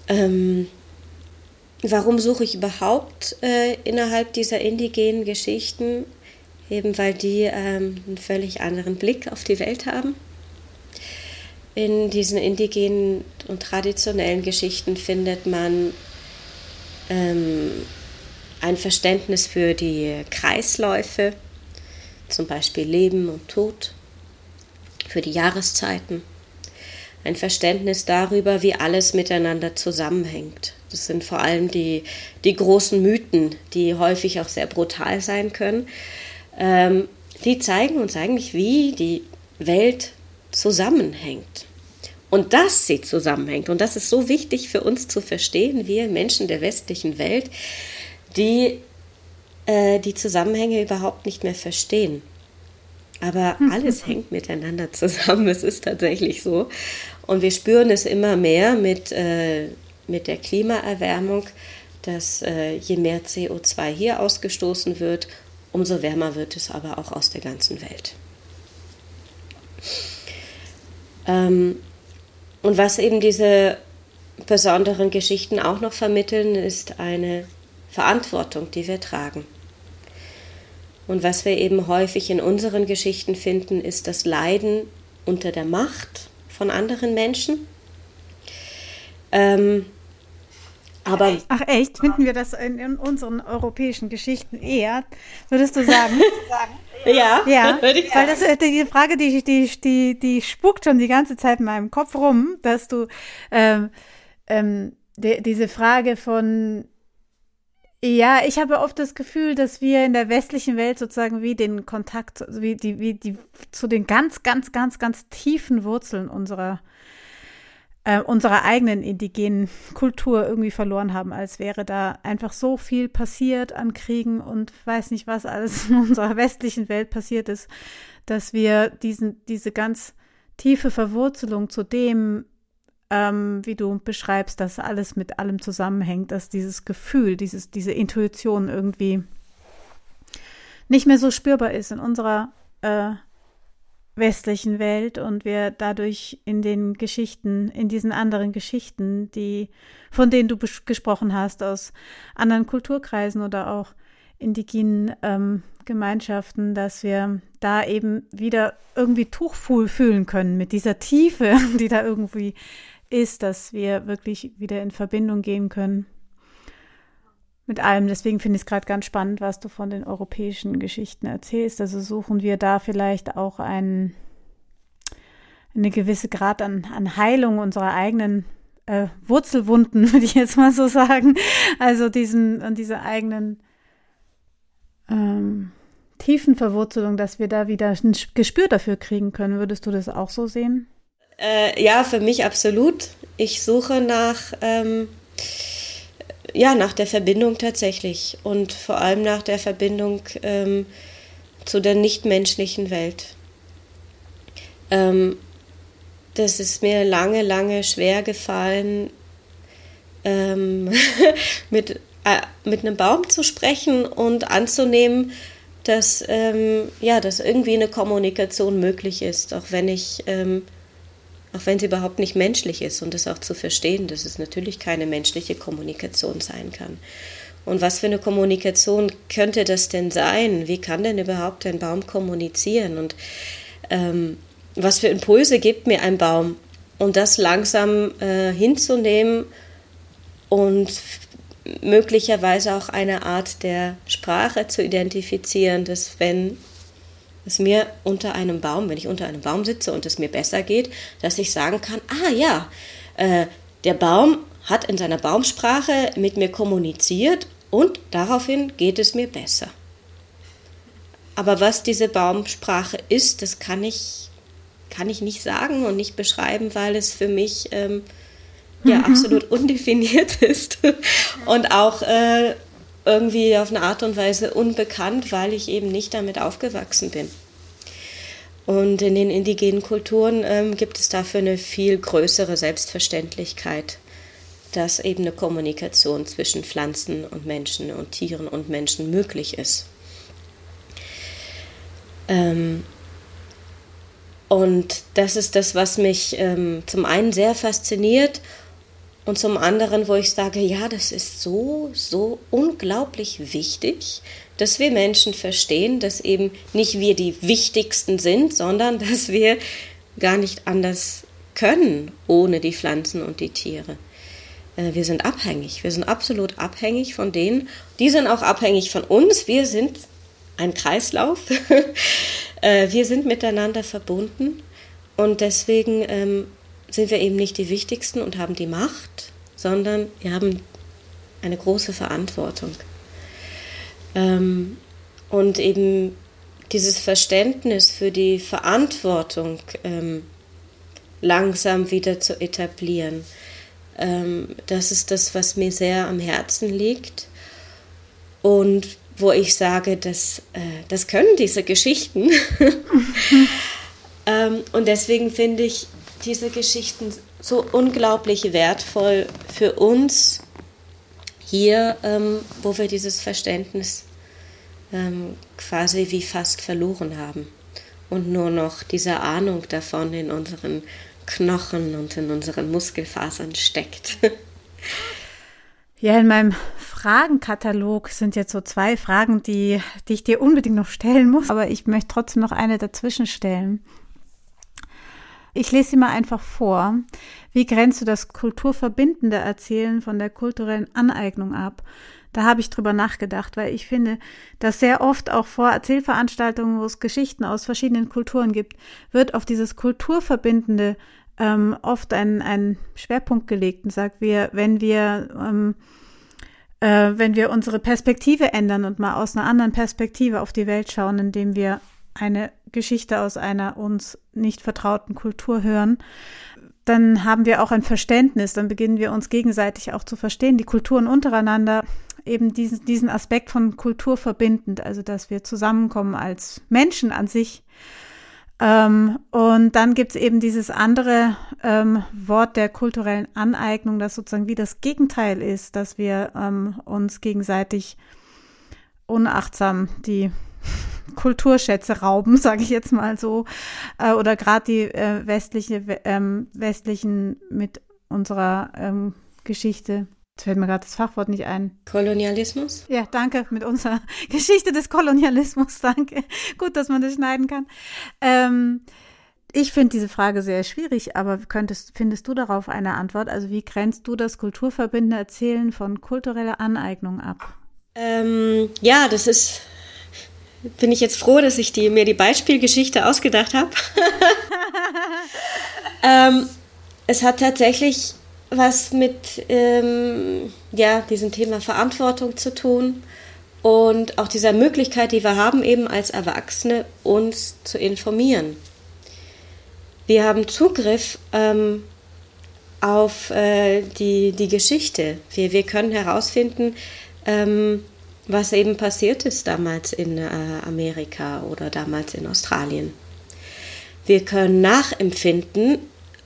Ähm, warum suche ich überhaupt äh, innerhalb dieser indigenen Geschichten? Eben weil die ähm, einen völlig anderen Blick auf die Welt haben. In diesen indigenen und traditionellen Geschichten findet man ähm, ein Verständnis für die Kreisläufe, zum Beispiel Leben und Tod, für die Jahreszeiten, ein Verständnis darüber, wie alles miteinander zusammenhängt. Das sind vor allem die, die großen Mythen, die häufig auch sehr brutal sein können. Ähm, die zeigen uns eigentlich, wie die Welt zusammenhängt. Und dass sie zusammenhängt. Und das ist so wichtig für uns zu verstehen, wir Menschen der westlichen Welt, die äh, die Zusammenhänge überhaupt nicht mehr verstehen. Aber alles hängt miteinander zusammen, es ist tatsächlich so. Und wir spüren es immer mehr mit, äh, mit der Klimaerwärmung, dass äh, je mehr CO2 hier ausgestoßen wird, umso wärmer wird es aber auch aus der ganzen Welt. Ähm, und was eben diese besonderen Geschichten auch noch vermitteln, ist eine Verantwortung, die wir tragen. Und was wir eben häufig in unseren Geschichten finden, ist das Leiden unter der Macht von anderen Menschen. Ähm, aber Ach echt? Finden wir das in, in, unseren europäischen Geschichten eher? Würdest du sagen? ja, ja. Weil das äh, die Frage, die, die, die, die spukt schon die ganze Zeit in meinem Kopf rum, dass du ähm, ähm, die, diese Frage von ja, ich habe oft das Gefühl, dass wir in der westlichen Welt sozusagen wie den Kontakt, wie die, wie die zu den ganz, ganz, ganz, ganz tiefen Wurzeln unserer äh, unserer eigenen indigenen Kultur irgendwie verloren haben, als wäre da einfach so viel passiert an Kriegen und weiß nicht, was alles in unserer westlichen Welt passiert ist, dass wir diesen, diese ganz tiefe Verwurzelung zu dem, ähm, wie du beschreibst, dass alles mit allem zusammenhängt, dass dieses Gefühl, dieses, diese Intuition irgendwie nicht mehr so spürbar ist in unserer äh, westlichen Welt und wir dadurch in den Geschichten, in diesen anderen Geschichten, die, von denen du gesprochen hast, aus anderen Kulturkreisen oder auch indigenen ähm, Gemeinschaften, dass wir da eben wieder irgendwie Tuchfuhl fühlen können mit dieser Tiefe, die da irgendwie ist, dass wir wirklich wieder in Verbindung gehen können mit allem. Deswegen finde ich es gerade ganz spannend, was du von den europäischen Geschichten erzählst. Also suchen wir da vielleicht auch ein, eine gewisse Grad an, an Heilung unserer eigenen äh, Wurzelwunden, würde ich jetzt mal so sagen. Also diesen, an diese eigenen ähm, tiefen Verwurzelung, dass wir da wieder ein Gespür dafür kriegen können. Würdest du das auch so sehen? Äh, ja, für mich absolut. Ich suche nach ähm, ja, nach der Verbindung tatsächlich und vor allem nach der Verbindung ähm, zu der nichtmenschlichen Welt. Ähm, das ist mir lange, lange schwer gefallen, ähm, mit, äh, mit einem Baum zu sprechen und anzunehmen, dass, ähm, ja, dass irgendwie eine Kommunikation möglich ist, auch wenn ich ähm, auch wenn sie überhaupt nicht menschlich ist und das auch zu verstehen, dass es natürlich keine menschliche Kommunikation sein kann. Und was für eine Kommunikation könnte das denn sein? Wie kann denn überhaupt ein Baum kommunizieren? Und ähm, was für Impulse gibt mir ein Baum? Und das langsam äh, hinzunehmen und möglicherweise auch eine Art der Sprache zu identifizieren, dass wenn es mir unter einem Baum, wenn ich unter einem Baum sitze und es mir besser geht, dass ich sagen kann, ah ja, äh, der Baum hat in seiner Baumsprache mit mir kommuniziert und daraufhin geht es mir besser. Aber was diese Baumsprache ist, das kann ich, kann ich nicht sagen und nicht beschreiben, weil es für mich ähm, ja mhm. absolut undefiniert ist und auch äh, irgendwie auf eine Art und Weise unbekannt, weil ich eben nicht damit aufgewachsen bin. Und in den indigenen Kulturen ähm, gibt es dafür eine viel größere Selbstverständlichkeit, dass eben eine Kommunikation zwischen Pflanzen und Menschen und Tieren und Menschen möglich ist. Ähm, und das ist das, was mich ähm, zum einen sehr fasziniert und zum anderen, wo ich sage, ja, das ist so, so unglaublich wichtig, dass wir Menschen verstehen, dass eben nicht wir die Wichtigsten sind, sondern dass wir gar nicht anders können ohne die Pflanzen und die Tiere. Äh, wir sind abhängig, wir sind absolut abhängig von denen. Die sind auch abhängig von uns. Wir sind ein Kreislauf. Äh, wir sind miteinander verbunden und deswegen ähm, sind wir eben nicht die Wichtigsten und haben die Macht, sondern wir haben eine große Verantwortung. Ähm, und eben dieses Verständnis für die Verantwortung ähm, langsam wieder zu etablieren. Ähm, das ist das, was mir sehr am Herzen liegt und wo ich sage, dass, äh, das können diese Geschichten. ähm, und deswegen finde ich diese Geschichten so unglaublich wertvoll für uns hier, ähm, wo wir dieses Verständnis ähm, quasi wie fast verloren haben und nur noch diese Ahnung davon in unseren Knochen und in unseren Muskelfasern steckt. Ja, in meinem Fragenkatalog sind jetzt so zwei Fragen, die, die ich dir unbedingt noch stellen muss, aber ich möchte trotzdem noch eine dazwischen stellen. Ich lese sie mal einfach vor. Wie grenzt du das kulturverbindende Erzählen von der kulturellen Aneignung ab? Da habe ich drüber nachgedacht, weil ich finde, dass sehr oft auch vor Erzählveranstaltungen, wo es Geschichten aus verschiedenen Kulturen gibt, wird auf dieses Kulturverbindende ähm, oft ein, ein Schwerpunkt gelegt und sagt, wir, wenn wir ähm, äh, wenn wir unsere Perspektive ändern und mal aus einer anderen Perspektive auf die Welt schauen, indem wir eine Geschichte aus einer uns nicht vertrauten Kultur hören, dann haben wir auch ein Verständnis, dann beginnen wir uns gegenseitig auch zu verstehen, die Kulturen untereinander, eben diesen, diesen Aspekt von Kultur verbindend, also dass wir zusammenkommen als Menschen an sich. Ähm, und dann gibt es eben dieses andere ähm, Wort der kulturellen Aneignung, das sozusagen wie das Gegenteil ist, dass wir ähm, uns gegenseitig unachtsam die Kulturschätze rauben, sage ich jetzt mal so, äh, oder gerade die äh, westliche, ähm, westlichen mit unserer ähm, Geschichte. Jetzt fällt mir gerade das Fachwort nicht ein. Kolonialismus? Ja, danke, mit unserer Geschichte des Kolonialismus, danke. Gut, dass man das schneiden kann. Ähm, ich finde diese Frage sehr schwierig, aber könntest, findest du darauf eine Antwort? Also wie grenzt du das kulturverbindende Erzählen von kultureller Aneignung ab? Ähm, ja, das ist bin ich jetzt froh, dass ich die, mir die Beispielgeschichte ausgedacht habe. ähm, es hat tatsächlich was mit ähm, ja, diesem Thema Verantwortung zu tun und auch dieser Möglichkeit, die wir haben, eben als Erwachsene uns zu informieren. Wir haben Zugriff ähm, auf äh, die, die Geschichte. Wir, wir können herausfinden, ähm, was eben passiert ist damals in äh, Amerika oder damals in Australien. Wir können nachempfinden,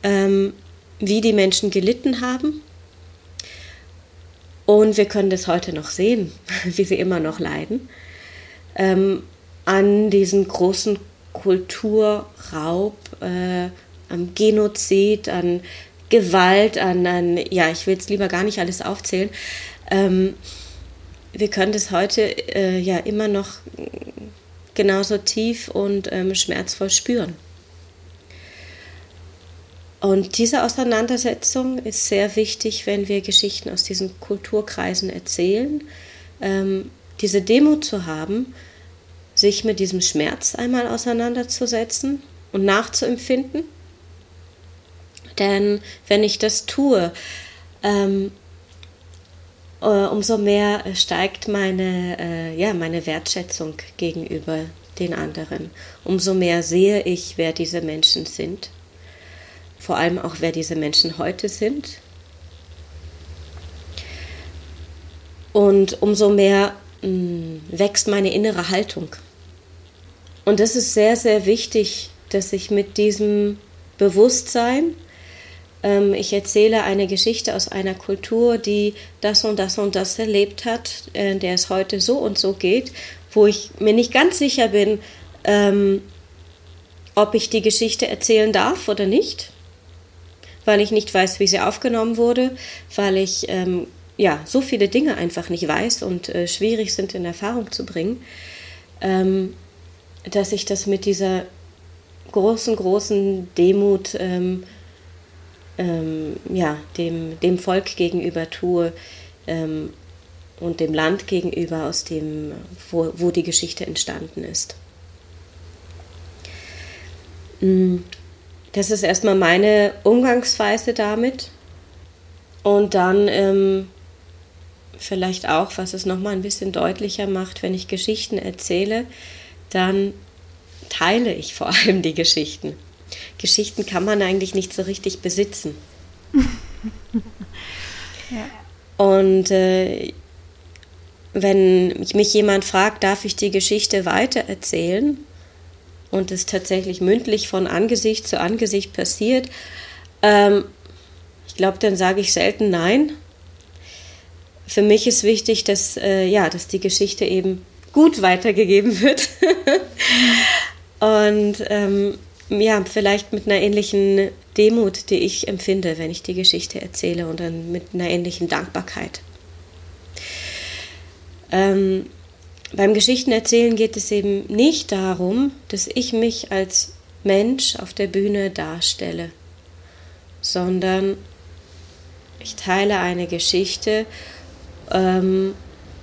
ähm, wie die Menschen gelitten haben. Und wir können das heute noch sehen, wie sie immer noch leiden. Ähm, an diesem großen Kulturraub, äh, am Genozid, an Gewalt, an, an ja, ich will es lieber gar nicht alles aufzählen. Ähm, wir können das heute äh, ja immer noch genauso tief und ähm, schmerzvoll spüren. Und diese Auseinandersetzung ist sehr wichtig, wenn wir Geschichten aus diesen Kulturkreisen erzählen. Ähm, diese Demo zu haben, sich mit diesem Schmerz einmal auseinanderzusetzen und nachzuempfinden. Denn wenn ich das tue, ähm, äh, umso mehr steigt meine, äh, ja, meine Wertschätzung gegenüber den anderen. Umso mehr sehe ich, wer diese Menschen sind. Vor allem auch, wer diese Menschen heute sind. Und umso mehr mh, mm, wächst meine innere Haltung. Und das ist sehr, sehr wichtig, dass ich mit diesem Bewusstsein, ähm, ich erzähle eine Geschichte aus einer Kultur, die das und das und das erlebt hat, äh, der es heute so und so geht, wo ich mir nicht ganz sicher bin, ähm, ob ich die Geschichte erzählen darf oder nicht, weil ich nicht weiß, wie sie aufgenommen wurde, weil ich ähm, ja so viele Dinge einfach nicht weiß und äh, schwierig sind in Erfahrung zu bringen, ähm, dass ich das mit dieser großen, großen Demut ähm, ähm, ja, dem, dem Volk gegenüber tue ähm, und dem Land gegenüber, aus dem, wo, wo die Geschichte entstanden ist. Mm, das ist erstmal meine Umgangsweise damit. Und dann ähm, vielleicht auch, was es nochmal ein bisschen deutlicher macht, wenn ich Geschichten erzähle, dann teile ich vor allem die Geschichten. Geschichten kann man eigentlich nicht so richtig besitzen. ja. Und äh, wenn mich jemand fragt, darf ich die Geschichte weitererzählen und es tatsächlich mündlich von Angesicht zu Angesicht passiert, ähm, ich glaube, dann sage ich selten nein. Für mich ist wichtig, dass, äh, ja, dass die Geschichte eben gut weitergegeben wird. und ähm, ja, vielleicht mit einer ähnlichen Demut, die ich empfinde, wenn ich die Geschichte erzähle und dann mit einer ähnlichen Dankbarkeit. Ähm, beim Geschichtenerzählen geht es eben nicht darum, dass ich mich als Mensch auf der Bühne darstelle, sondern ich teile eine Geschichte, ähm,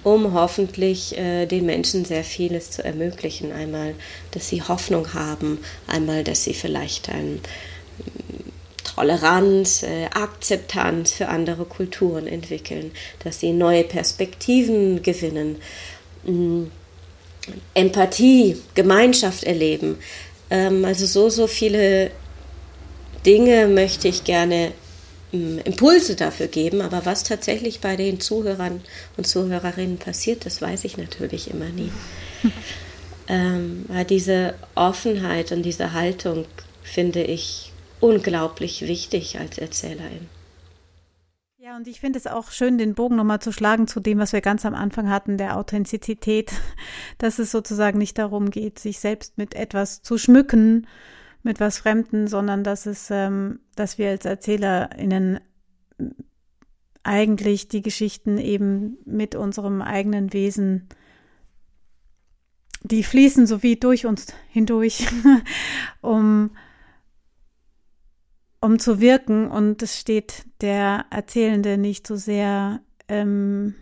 um hoffentlich äh, den Menschen sehr vieles zu ermöglichen. Einmal, dass sie Hoffnung haben, einmal, dass sie vielleicht ein Toleranz, äh, Akzeptanz für andere Kulturen entwickeln, dass sie neue Perspektiven gewinnen, mm, Empathie, Gemeinschaft erleben. Ähm, also so, so viele Dinge möchte ich gerne mm, Impulse dafür geben, aber was tatsächlich bei den Zuhörern und Zuhörerinnen passiert, das weiß ich natürlich immer nie. ähm, diese Offenheit und diese Haltung finde ich unglaublich wichtig als Erzählerin. Ja, und ich finde es auch schön, den Bogen nochmal zu schlagen zu dem, was wir ganz am Anfang hatten, der Authentizität, dass es sozusagen nicht darum geht, sich selbst mit etwas zu schmücken, mit was Fremden, sondern dass es, ähm, dass wir als ErzählerInnen eigentlich die Geschichten eben mit unserem eigenen Wesen, die fließen so wie durch uns hindurch, um um zu wirken. Und es steht der Erzählende nicht so sehr ähm,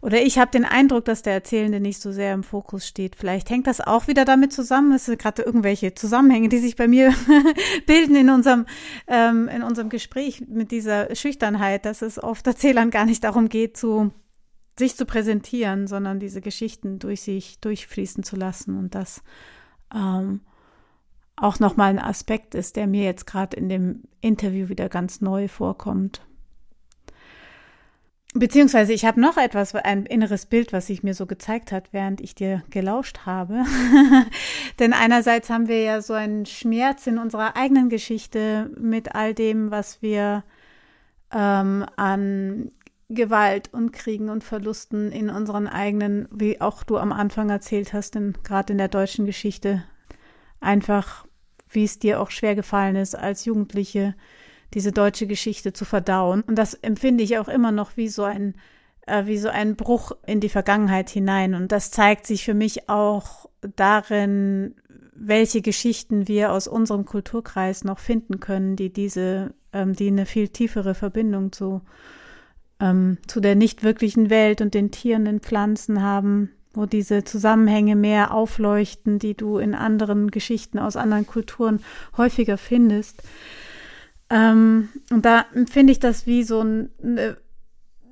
oder ich habe den Eindruck, dass der Erzählende nicht so sehr im Fokus steht. Vielleicht hängt das auch wieder damit zusammen. Es sind gerade irgendwelche Zusammenhänge, die sich bei mir bilden in unserem, ähm, in unserem Gespräch mit dieser Schüchternheit, dass es oft Erzählern gar nicht darum geht, zu, sich zu präsentieren, sondern diese Geschichten durch sich durchfließen zu lassen und das ähm, auch nochmal ein Aspekt ist, der mir jetzt gerade in dem Interview wieder ganz neu vorkommt. Beziehungsweise ich habe noch etwas, ein inneres Bild, was sich mir so gezeigt hat, während ich dir gelauscht habe. Denn einerseits haben wir ja so einen Schmerz in unserer eigenen Geschichte mit all dem, was wir ähm, an Gewalt und Kriegen und Verlusten in unseren eigenen, wie auch du am Anfang erzählt hast, denn gerade in der deutschen Geschichte, einfach, wie es dir auch schwer gefallen ist, als Jugendliche diese deutsche Geschichte zu verdauen. Und das empfinde ich auch immer noch wie so ein, äh, wie so ein Bruch in die Vergangenheit hinein. Und das zeigt sich für mich auch darin, welche Geschichten wir aus unserem Kulturkreis noch finden können, die diese, ähm, die eine viel tiefere Verbindung zu ähm, zu der nicht wirklichen Welt und den Tieren, den Pflanzen haben, wo diese Zusammenhänge mehr aufleuchten, die du in anderen Geschichten aus anderen Kulturen häufiger findest. Ähm, und da finde ich das wie so eine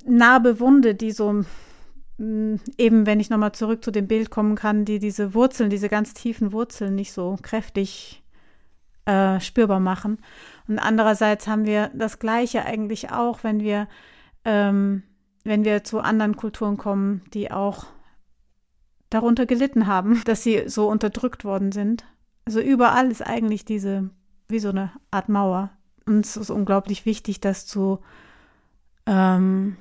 Narbe Wunde, die so mm, eben, wenn ich nochmal zurück zu dem Bild kommen kann, die diese Wurzeln, diese ganz tiefen Wurzeln nicht so kräftig äh, spürbar machen. Und andererseits haben wir das Gleiche eigentlich auch, wenn wir, ähm, wenn wir zu anderen Kulturen kommen, die auch darunter gelitten haben, dass sie so unterdrückt worden sind. Also überall ist eigentlich diese, wie so eine Art Mauer. Und es ist unglaublich wichtig, das zu, ähm,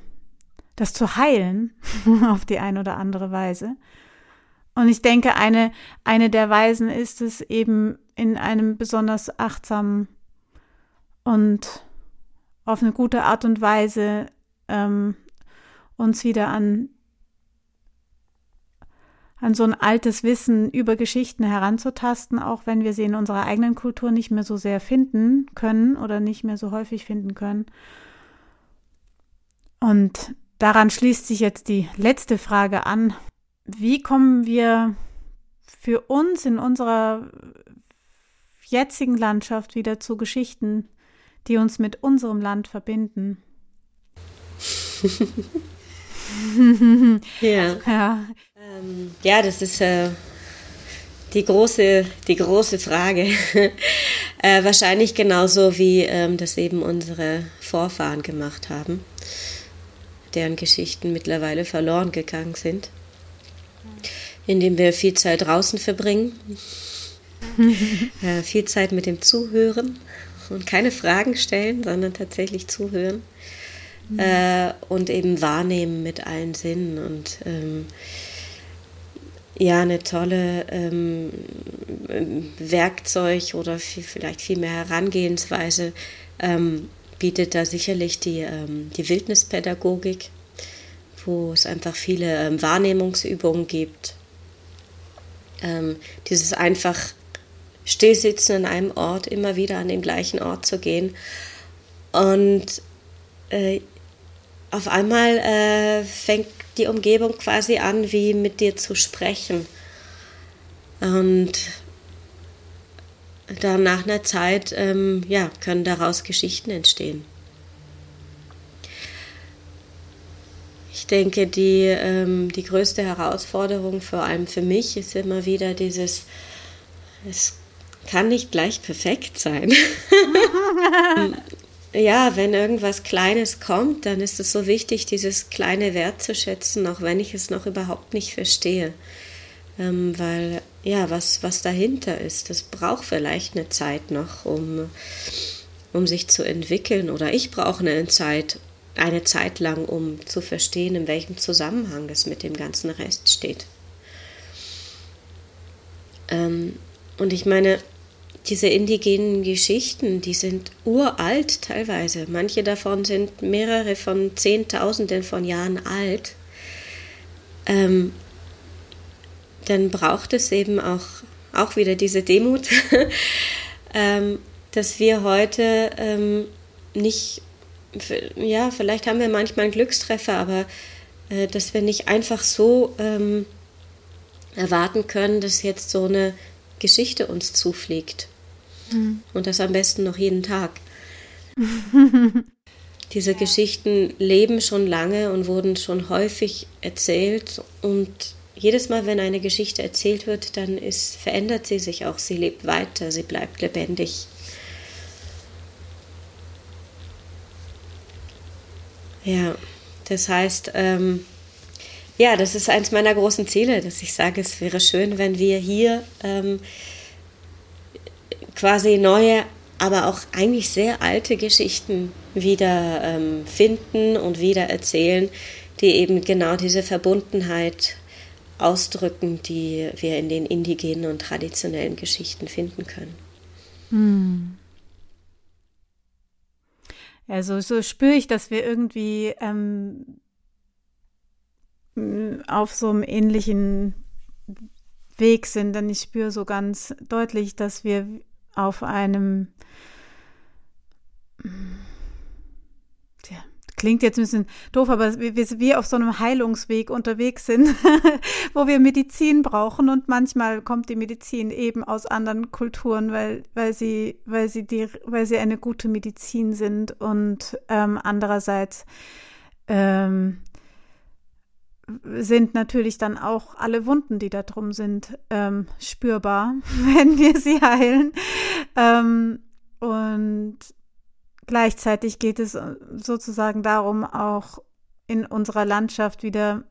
das zu heilen auf die eine oder andere Weise. Und ich denke, eine, eine der Weisen ist es eben in einem besonders achtsamen und auf eine gute Art und Weise ähm, uns wieder an, an so ein altes Wissen über Geschichten heranzutasten, auch wenn wir sie in unserer eigenen Kultur nicht mehr so sehr finden können oder nicht mehr so häufig finden können. Und daran schließt sich jetzt die letzte Frage an. Wie kommen wir für uns in unserer jetzigen Landschaft wieder zu Geschichten, die uns mit unserem Land verbinden? ja. Ja. Ähm, ja, das ist äh, die, große, die große Frage. äh, wahrscheinlich genauso wie ähm, das eben unsere Vorfahren gemacht haben deren Geschichten mittlerweile verloren gegangen sind, indem wir viel Zeit draußen verbringen, äh, viel Zeit mit dem Zuhören und keine Fragen stellen, sondern tatsächlich zuhören mhm. äh, und eben wahrnehmen mit allen Sinnen und ähm, ja, eine tolle ähm, Werkzeug oder viel, vielleicht viel mehr Herangehensweise ähm, bietet da sicherlich die, ähm, die Wildnispädagogik, wo es einfach viele ähm, Wahrnehmungsübungen gibt. Ähm, dieses einfach Stillsitzen an einem Ort, immer wieder an den gleichen Ort zu gehen. Und äh, auf einmal äh, fängt die Umgebung quasi an, wie mit dir zu sprechen. Und dann nach einer Zeit ähm, ja, können daraus Geschichten entstehen. Ich denke, die, ähm, die größte Herausforderung, vor allem für mich, ist immer wieder dieses, es kann nicht gleich perfekt sein. ja, wenn irgendwas Kleines kommt, dann ist es so wichtig, dieses kleine wertzuschätzen, auch wenn ich es noch überhaupt nicht verstehe. Ähm, weil ja, was, was dahinter ist. Das braucht vielleicht eine Zeit noch, um, um sich zu entwickeln. Oder ich brauche eine Zeit, eine Zeit lang, um zu verstehen, in welchem Zusammenhang es mit dem ganzen Rest steht. Ähm, und ich meine, diese indigenen Geschichten, die sind uralt teilweise. Manche davon sind mehrere von Zehntausenden von Jahren alt. Ähm, dann braucht es eben auch, auch wieder diese Demut, ähm, dass wir heute ähm, nicht, ja, vielleicht haben wir manchmal einen Glückstreffer, aber äh, dass wir nicht einfach so ähm, erwarten können, dass jetzt so eine Geschichte uns zufliegt. Mhm. Und das am besten noch jeden Tag. Diese Geschichten leben schon lange und wurden schon häufig erzählt und jedes Mal, wenn eine Geschichte erzählt wird, dann ist, verändert sie sich auch, sie lebt weiter, sie bleibt lebendig. Ja, das heißt, ähm, ja, das ist eins meiner großen Ziele, dass ich sage, es wäre schön, wenn wir hier ähm, quasi neue, aber auch eigentlich sehr alte Geschichten wieder ähm, finden und wieder erzählen, die eben genau diese Verbundenheit ausdrücken, die wir in den indigenen und traditionellen Geschichten finden können. Hm. Also so spüre ich, dass wir irgendwie ähm, auf so einem ähnlichen Weg sind, denn ich spüre so ganz deutlich, dass wir auf einem klingt jetzt ein bisschen doof, aber wir, wir auf so einem Heilungsweg unterwegs sind, wo wir Medizin brauchen und manchmal kommt die Medizin eben aus anderen Kulturen, weil, weil sie, weil sie die, weil sie eine gute Medizin sind und ähm, andererseits ähm, sind natürlich dann auch alle Wunden, die da drum sind, ähm, spürbar, wenn wir sie heilen. Ähm, und gleichzeitig geht es sozusagen darum, auch in unserer Landschaft wieder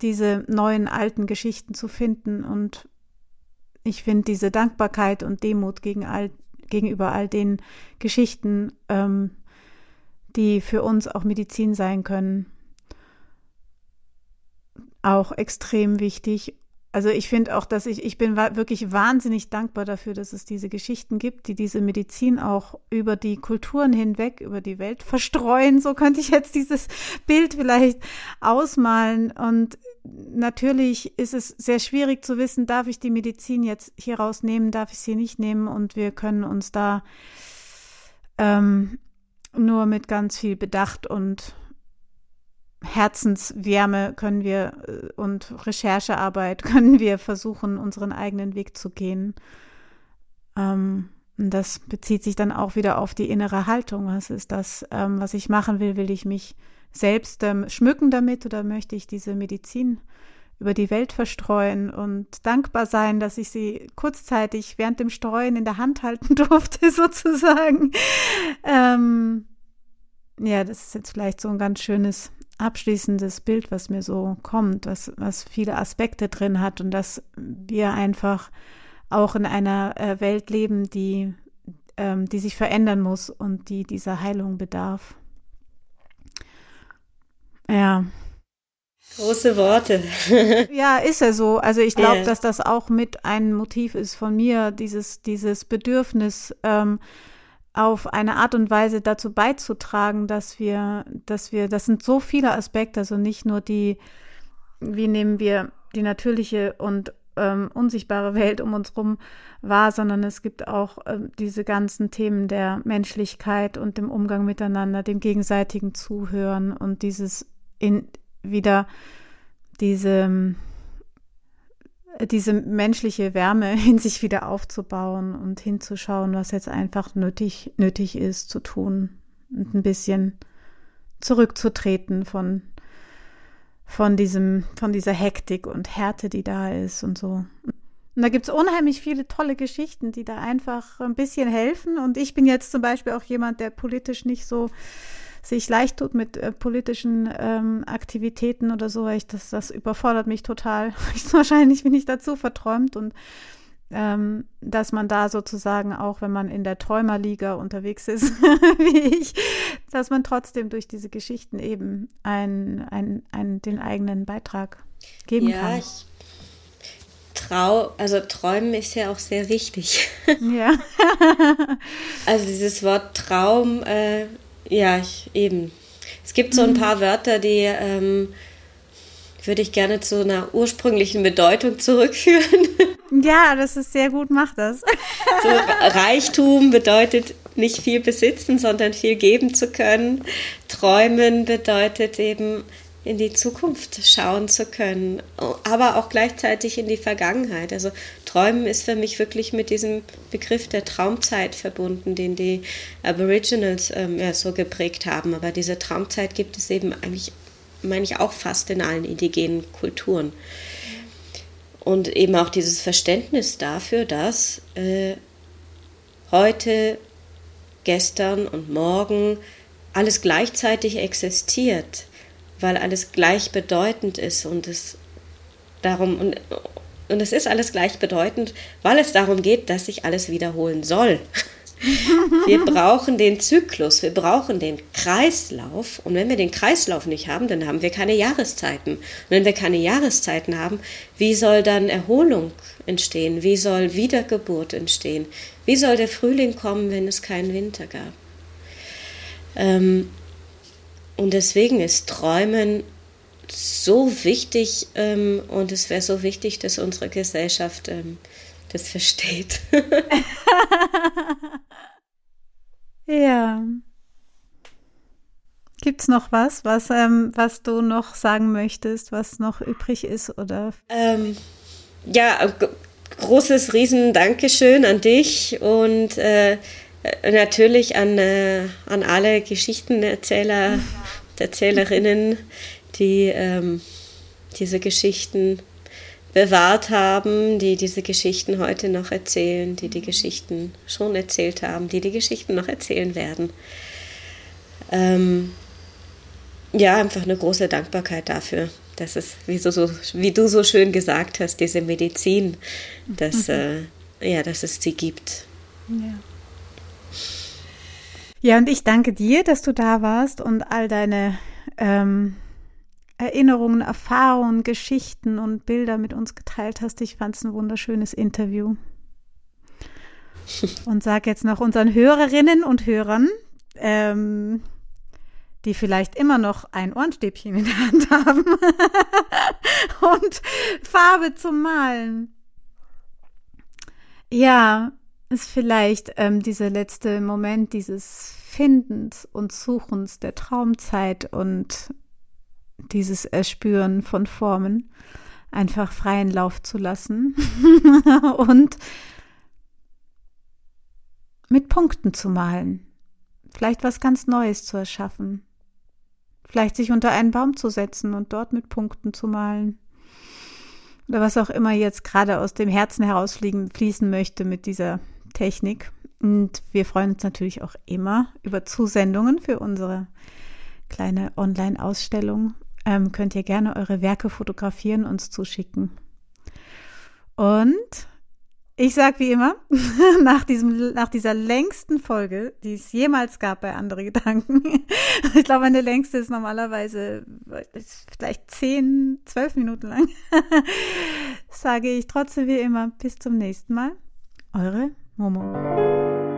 diese neuen alten Geschichten zu finden. Und ich finde diese Dankbarkeit und Demut gegen all, gegenüber all den Geschichten, ähm, die für uns auch Medizin sein können, auch extrem wichtig. Also ich finde auch, dass ich, ich bin wirklich wahnsinnig dankbar dafür, dass es diese Geschichten gibt, die diese Medizin auch über die Kulturen hinweg, über die Welt verstreuen. So könnte ich jetzt dieses Bild vielleicht ausmalen. Und natürlich ist es sehr schwierig zu wissen, darf ich die Medizin jetzt hier rausnehmen, darf ich sie nicht nehmen. Und wir können uns da ähm, nur mit ganz viel Bedacht und Herzenswärme können wir äh, und Recherchearbeit können wir versuchen, unseren eigenen Weg zu gehen. Ähm, das bezieht sich dann auch wieder auf die innere Haltung. Was ist das, ähm, was ich machen will? Will ich mich selbst ähm, schmücken damit oder möchte ich diese Medizin über die Welt verstreuen und dankbar sein, dass ich sie kurzzeitig während dem Streuen in der Hand halten durfte, sozusagen. Ähm, ja, das ist jetzt vielleicht so ein ganz schönes abschließendes Bild, was mir so kommt, was, was viele Aspekte drin hat und dass wir einfach auch in einer äh, Welt leben, die, ähm, die sich verändern muss und die dieser Heilung bedarf. Ja. Große Worte. ja, ist ja so. Also ich glaube, äh. dass das auch mit ein Motiv ist von mir, dieses, dieses Bedürfnis, ähm, auf eine Art und Weise dazu beizutragen, dass wir, dass wir, das sind so viele Aspekte, also nicht nur die, wie nehmen wir die natürliche und ähm, unsichtbare Welt um uns herum wahr, sondern es gibt auch äh, diese ganzen Themen der Menschlichkeit und dem Umgang miteinander, dem gegenseitigen Zuhören und dieses in wieder diese diese menschliche Wärme in sich wieder aufzubauen und hinzuschauen, was jetzt einfach nötig, nötig ist zu tun und ein bisschen zurückzutreten von, von diesem, von dieser Hektik und Härte, die da ist und so. Und da gibt's unheimlich viele tolle Geschichten, die da einfach ein bisschen helfen. Und ich bin jetzt zum Beispiel auch jemand, der politisch nicht so sich leicht tut mit äh, politischen ähm, Aktivitäten oder so. Ich, das, das überfordert mich total. Wahrscheinlich bin ich dazu verträumt und ähm, dass man da sozusagen auch, wenn man in der Träumerliga unterwegs ist, wie ich, dass man trotzdem durch diese Geschichten eben ein, ein, ein, den eigenen Beitrag geben ja, kann. Ich Trau, also träumen ist ja auch sehr wichtig. Ja. also dieses Wort Traum äh, ja, ich, eben. Es gibt so ein mhm. paar Wörter, die ähm, würde ich gerne zu einer ursprünglichen Bedeutung zurückführen. Ja, das ist sehr gut, mach das. So, Reichtum bedeutet nicht viel besitzen, sondern viel geben zu können. Träumen bedeutet eben in die Zukunft schauen zu können, aber auch gleichzeitig in die Vergangenheit. Also Träumen ist für mich wirklich mit diesem Begriff der Traumzeit verbunden, den die Aboriginals ähm, ja, so geprägt haben. Aber diese Traumzeit gibt es eben eigentlich, meine ich, auch fast in allen indigenen Kulturen. Und eben auch dieses Verständnis dafür, dass äh, heute, gestern und morgen alles gleichzeitig existiert weil alles gleichbedeutend ist und es darum und, und es ist alles gleichbedeutend, weil es darum geht, dass sich alles wiederholen soll. Wir brauchen den Zyklus, wir brauchen den Kreislauf. Und wenn wir den Kreislauf nicht haben, dann haben wir keine Jahreszeiten. Und wenn wir keine Jahreszeiten haben, wie soll dann Erholung entstehen? Wie soll Wiedergeburt entstehen? Wie soll der Frühling kommen, wenn es keinen Winter gab? Ähm, und deswegen ist Träumen so wichtig ähm, und es wäre so wichtig, dass unsere Gesellschaft ähm, das versteht. ja. Gibt's noch was, was, ähm, was du noch sagen möchtest, was noch übrig ist oder? Ähm, ja, großes riesen Dankeschön an dich und äh, natürlich an, äh, an alle Geschichtenerzähler, Erzählerinnen, die ähm, diese Geschichten bewahrt haben, die diese Geschichten heute noch erzählen, die die Geschichten schon erzählt haben, die die Geschichten noch erzählen werden. Ähm, ja, einfach eine große Dankbarkeit dafür, dass es, wie, so, so, wie du so schön gesagt hast, diese Medizin, dass, mhm. äh, ja, dass es sie gibt. Ja. Ja, und ich danke dir, dass du da warst und all deine ähm, Erinnerungen, Erfahrungen, Geschichten und Bilder mit uns geteilt hast. Ich fand es ein wunderschönes Interview. Und sag jetzt noch unseren Hörerinnen und Hörern, ähm, die vielleicht immer noch ein Ohrenstäbchen in der Hand haben und Farbe zum Malen. Ja, ist vielleicht ähm, dieser letzte Moment dieses Findens und Suchens der Traumzeit und dieses Erspüren von Formen einfach freien Lauf zu lassen und mit Punkten zu malen. Vielleicht was ganz Neues zu erschaffen. Vielleicht sich unter einen Baum zu setzen und dort mit Punkten zu malen. Oder was auch immer jetzt gerade aus dem Herzen herausfließen möchte mit dieser Technik. Und wir freuen uns natürlich auch immer über Zusendungen für unsere kleine Online-Ausstellung ähm, könnt ihr gerne eure Werke fotografieren, uns zuschicken. Und ich sage wie immer, nach, diesem, nach dieser längsten Folge, die es jemals gab bei Andere Gedanken, ich glaube, meine längste ist normalerweise vielleicht 10, 12 Minuten lang, sage ich trotzdem wie immer, bis zum nächsten Mal. Eure Momo.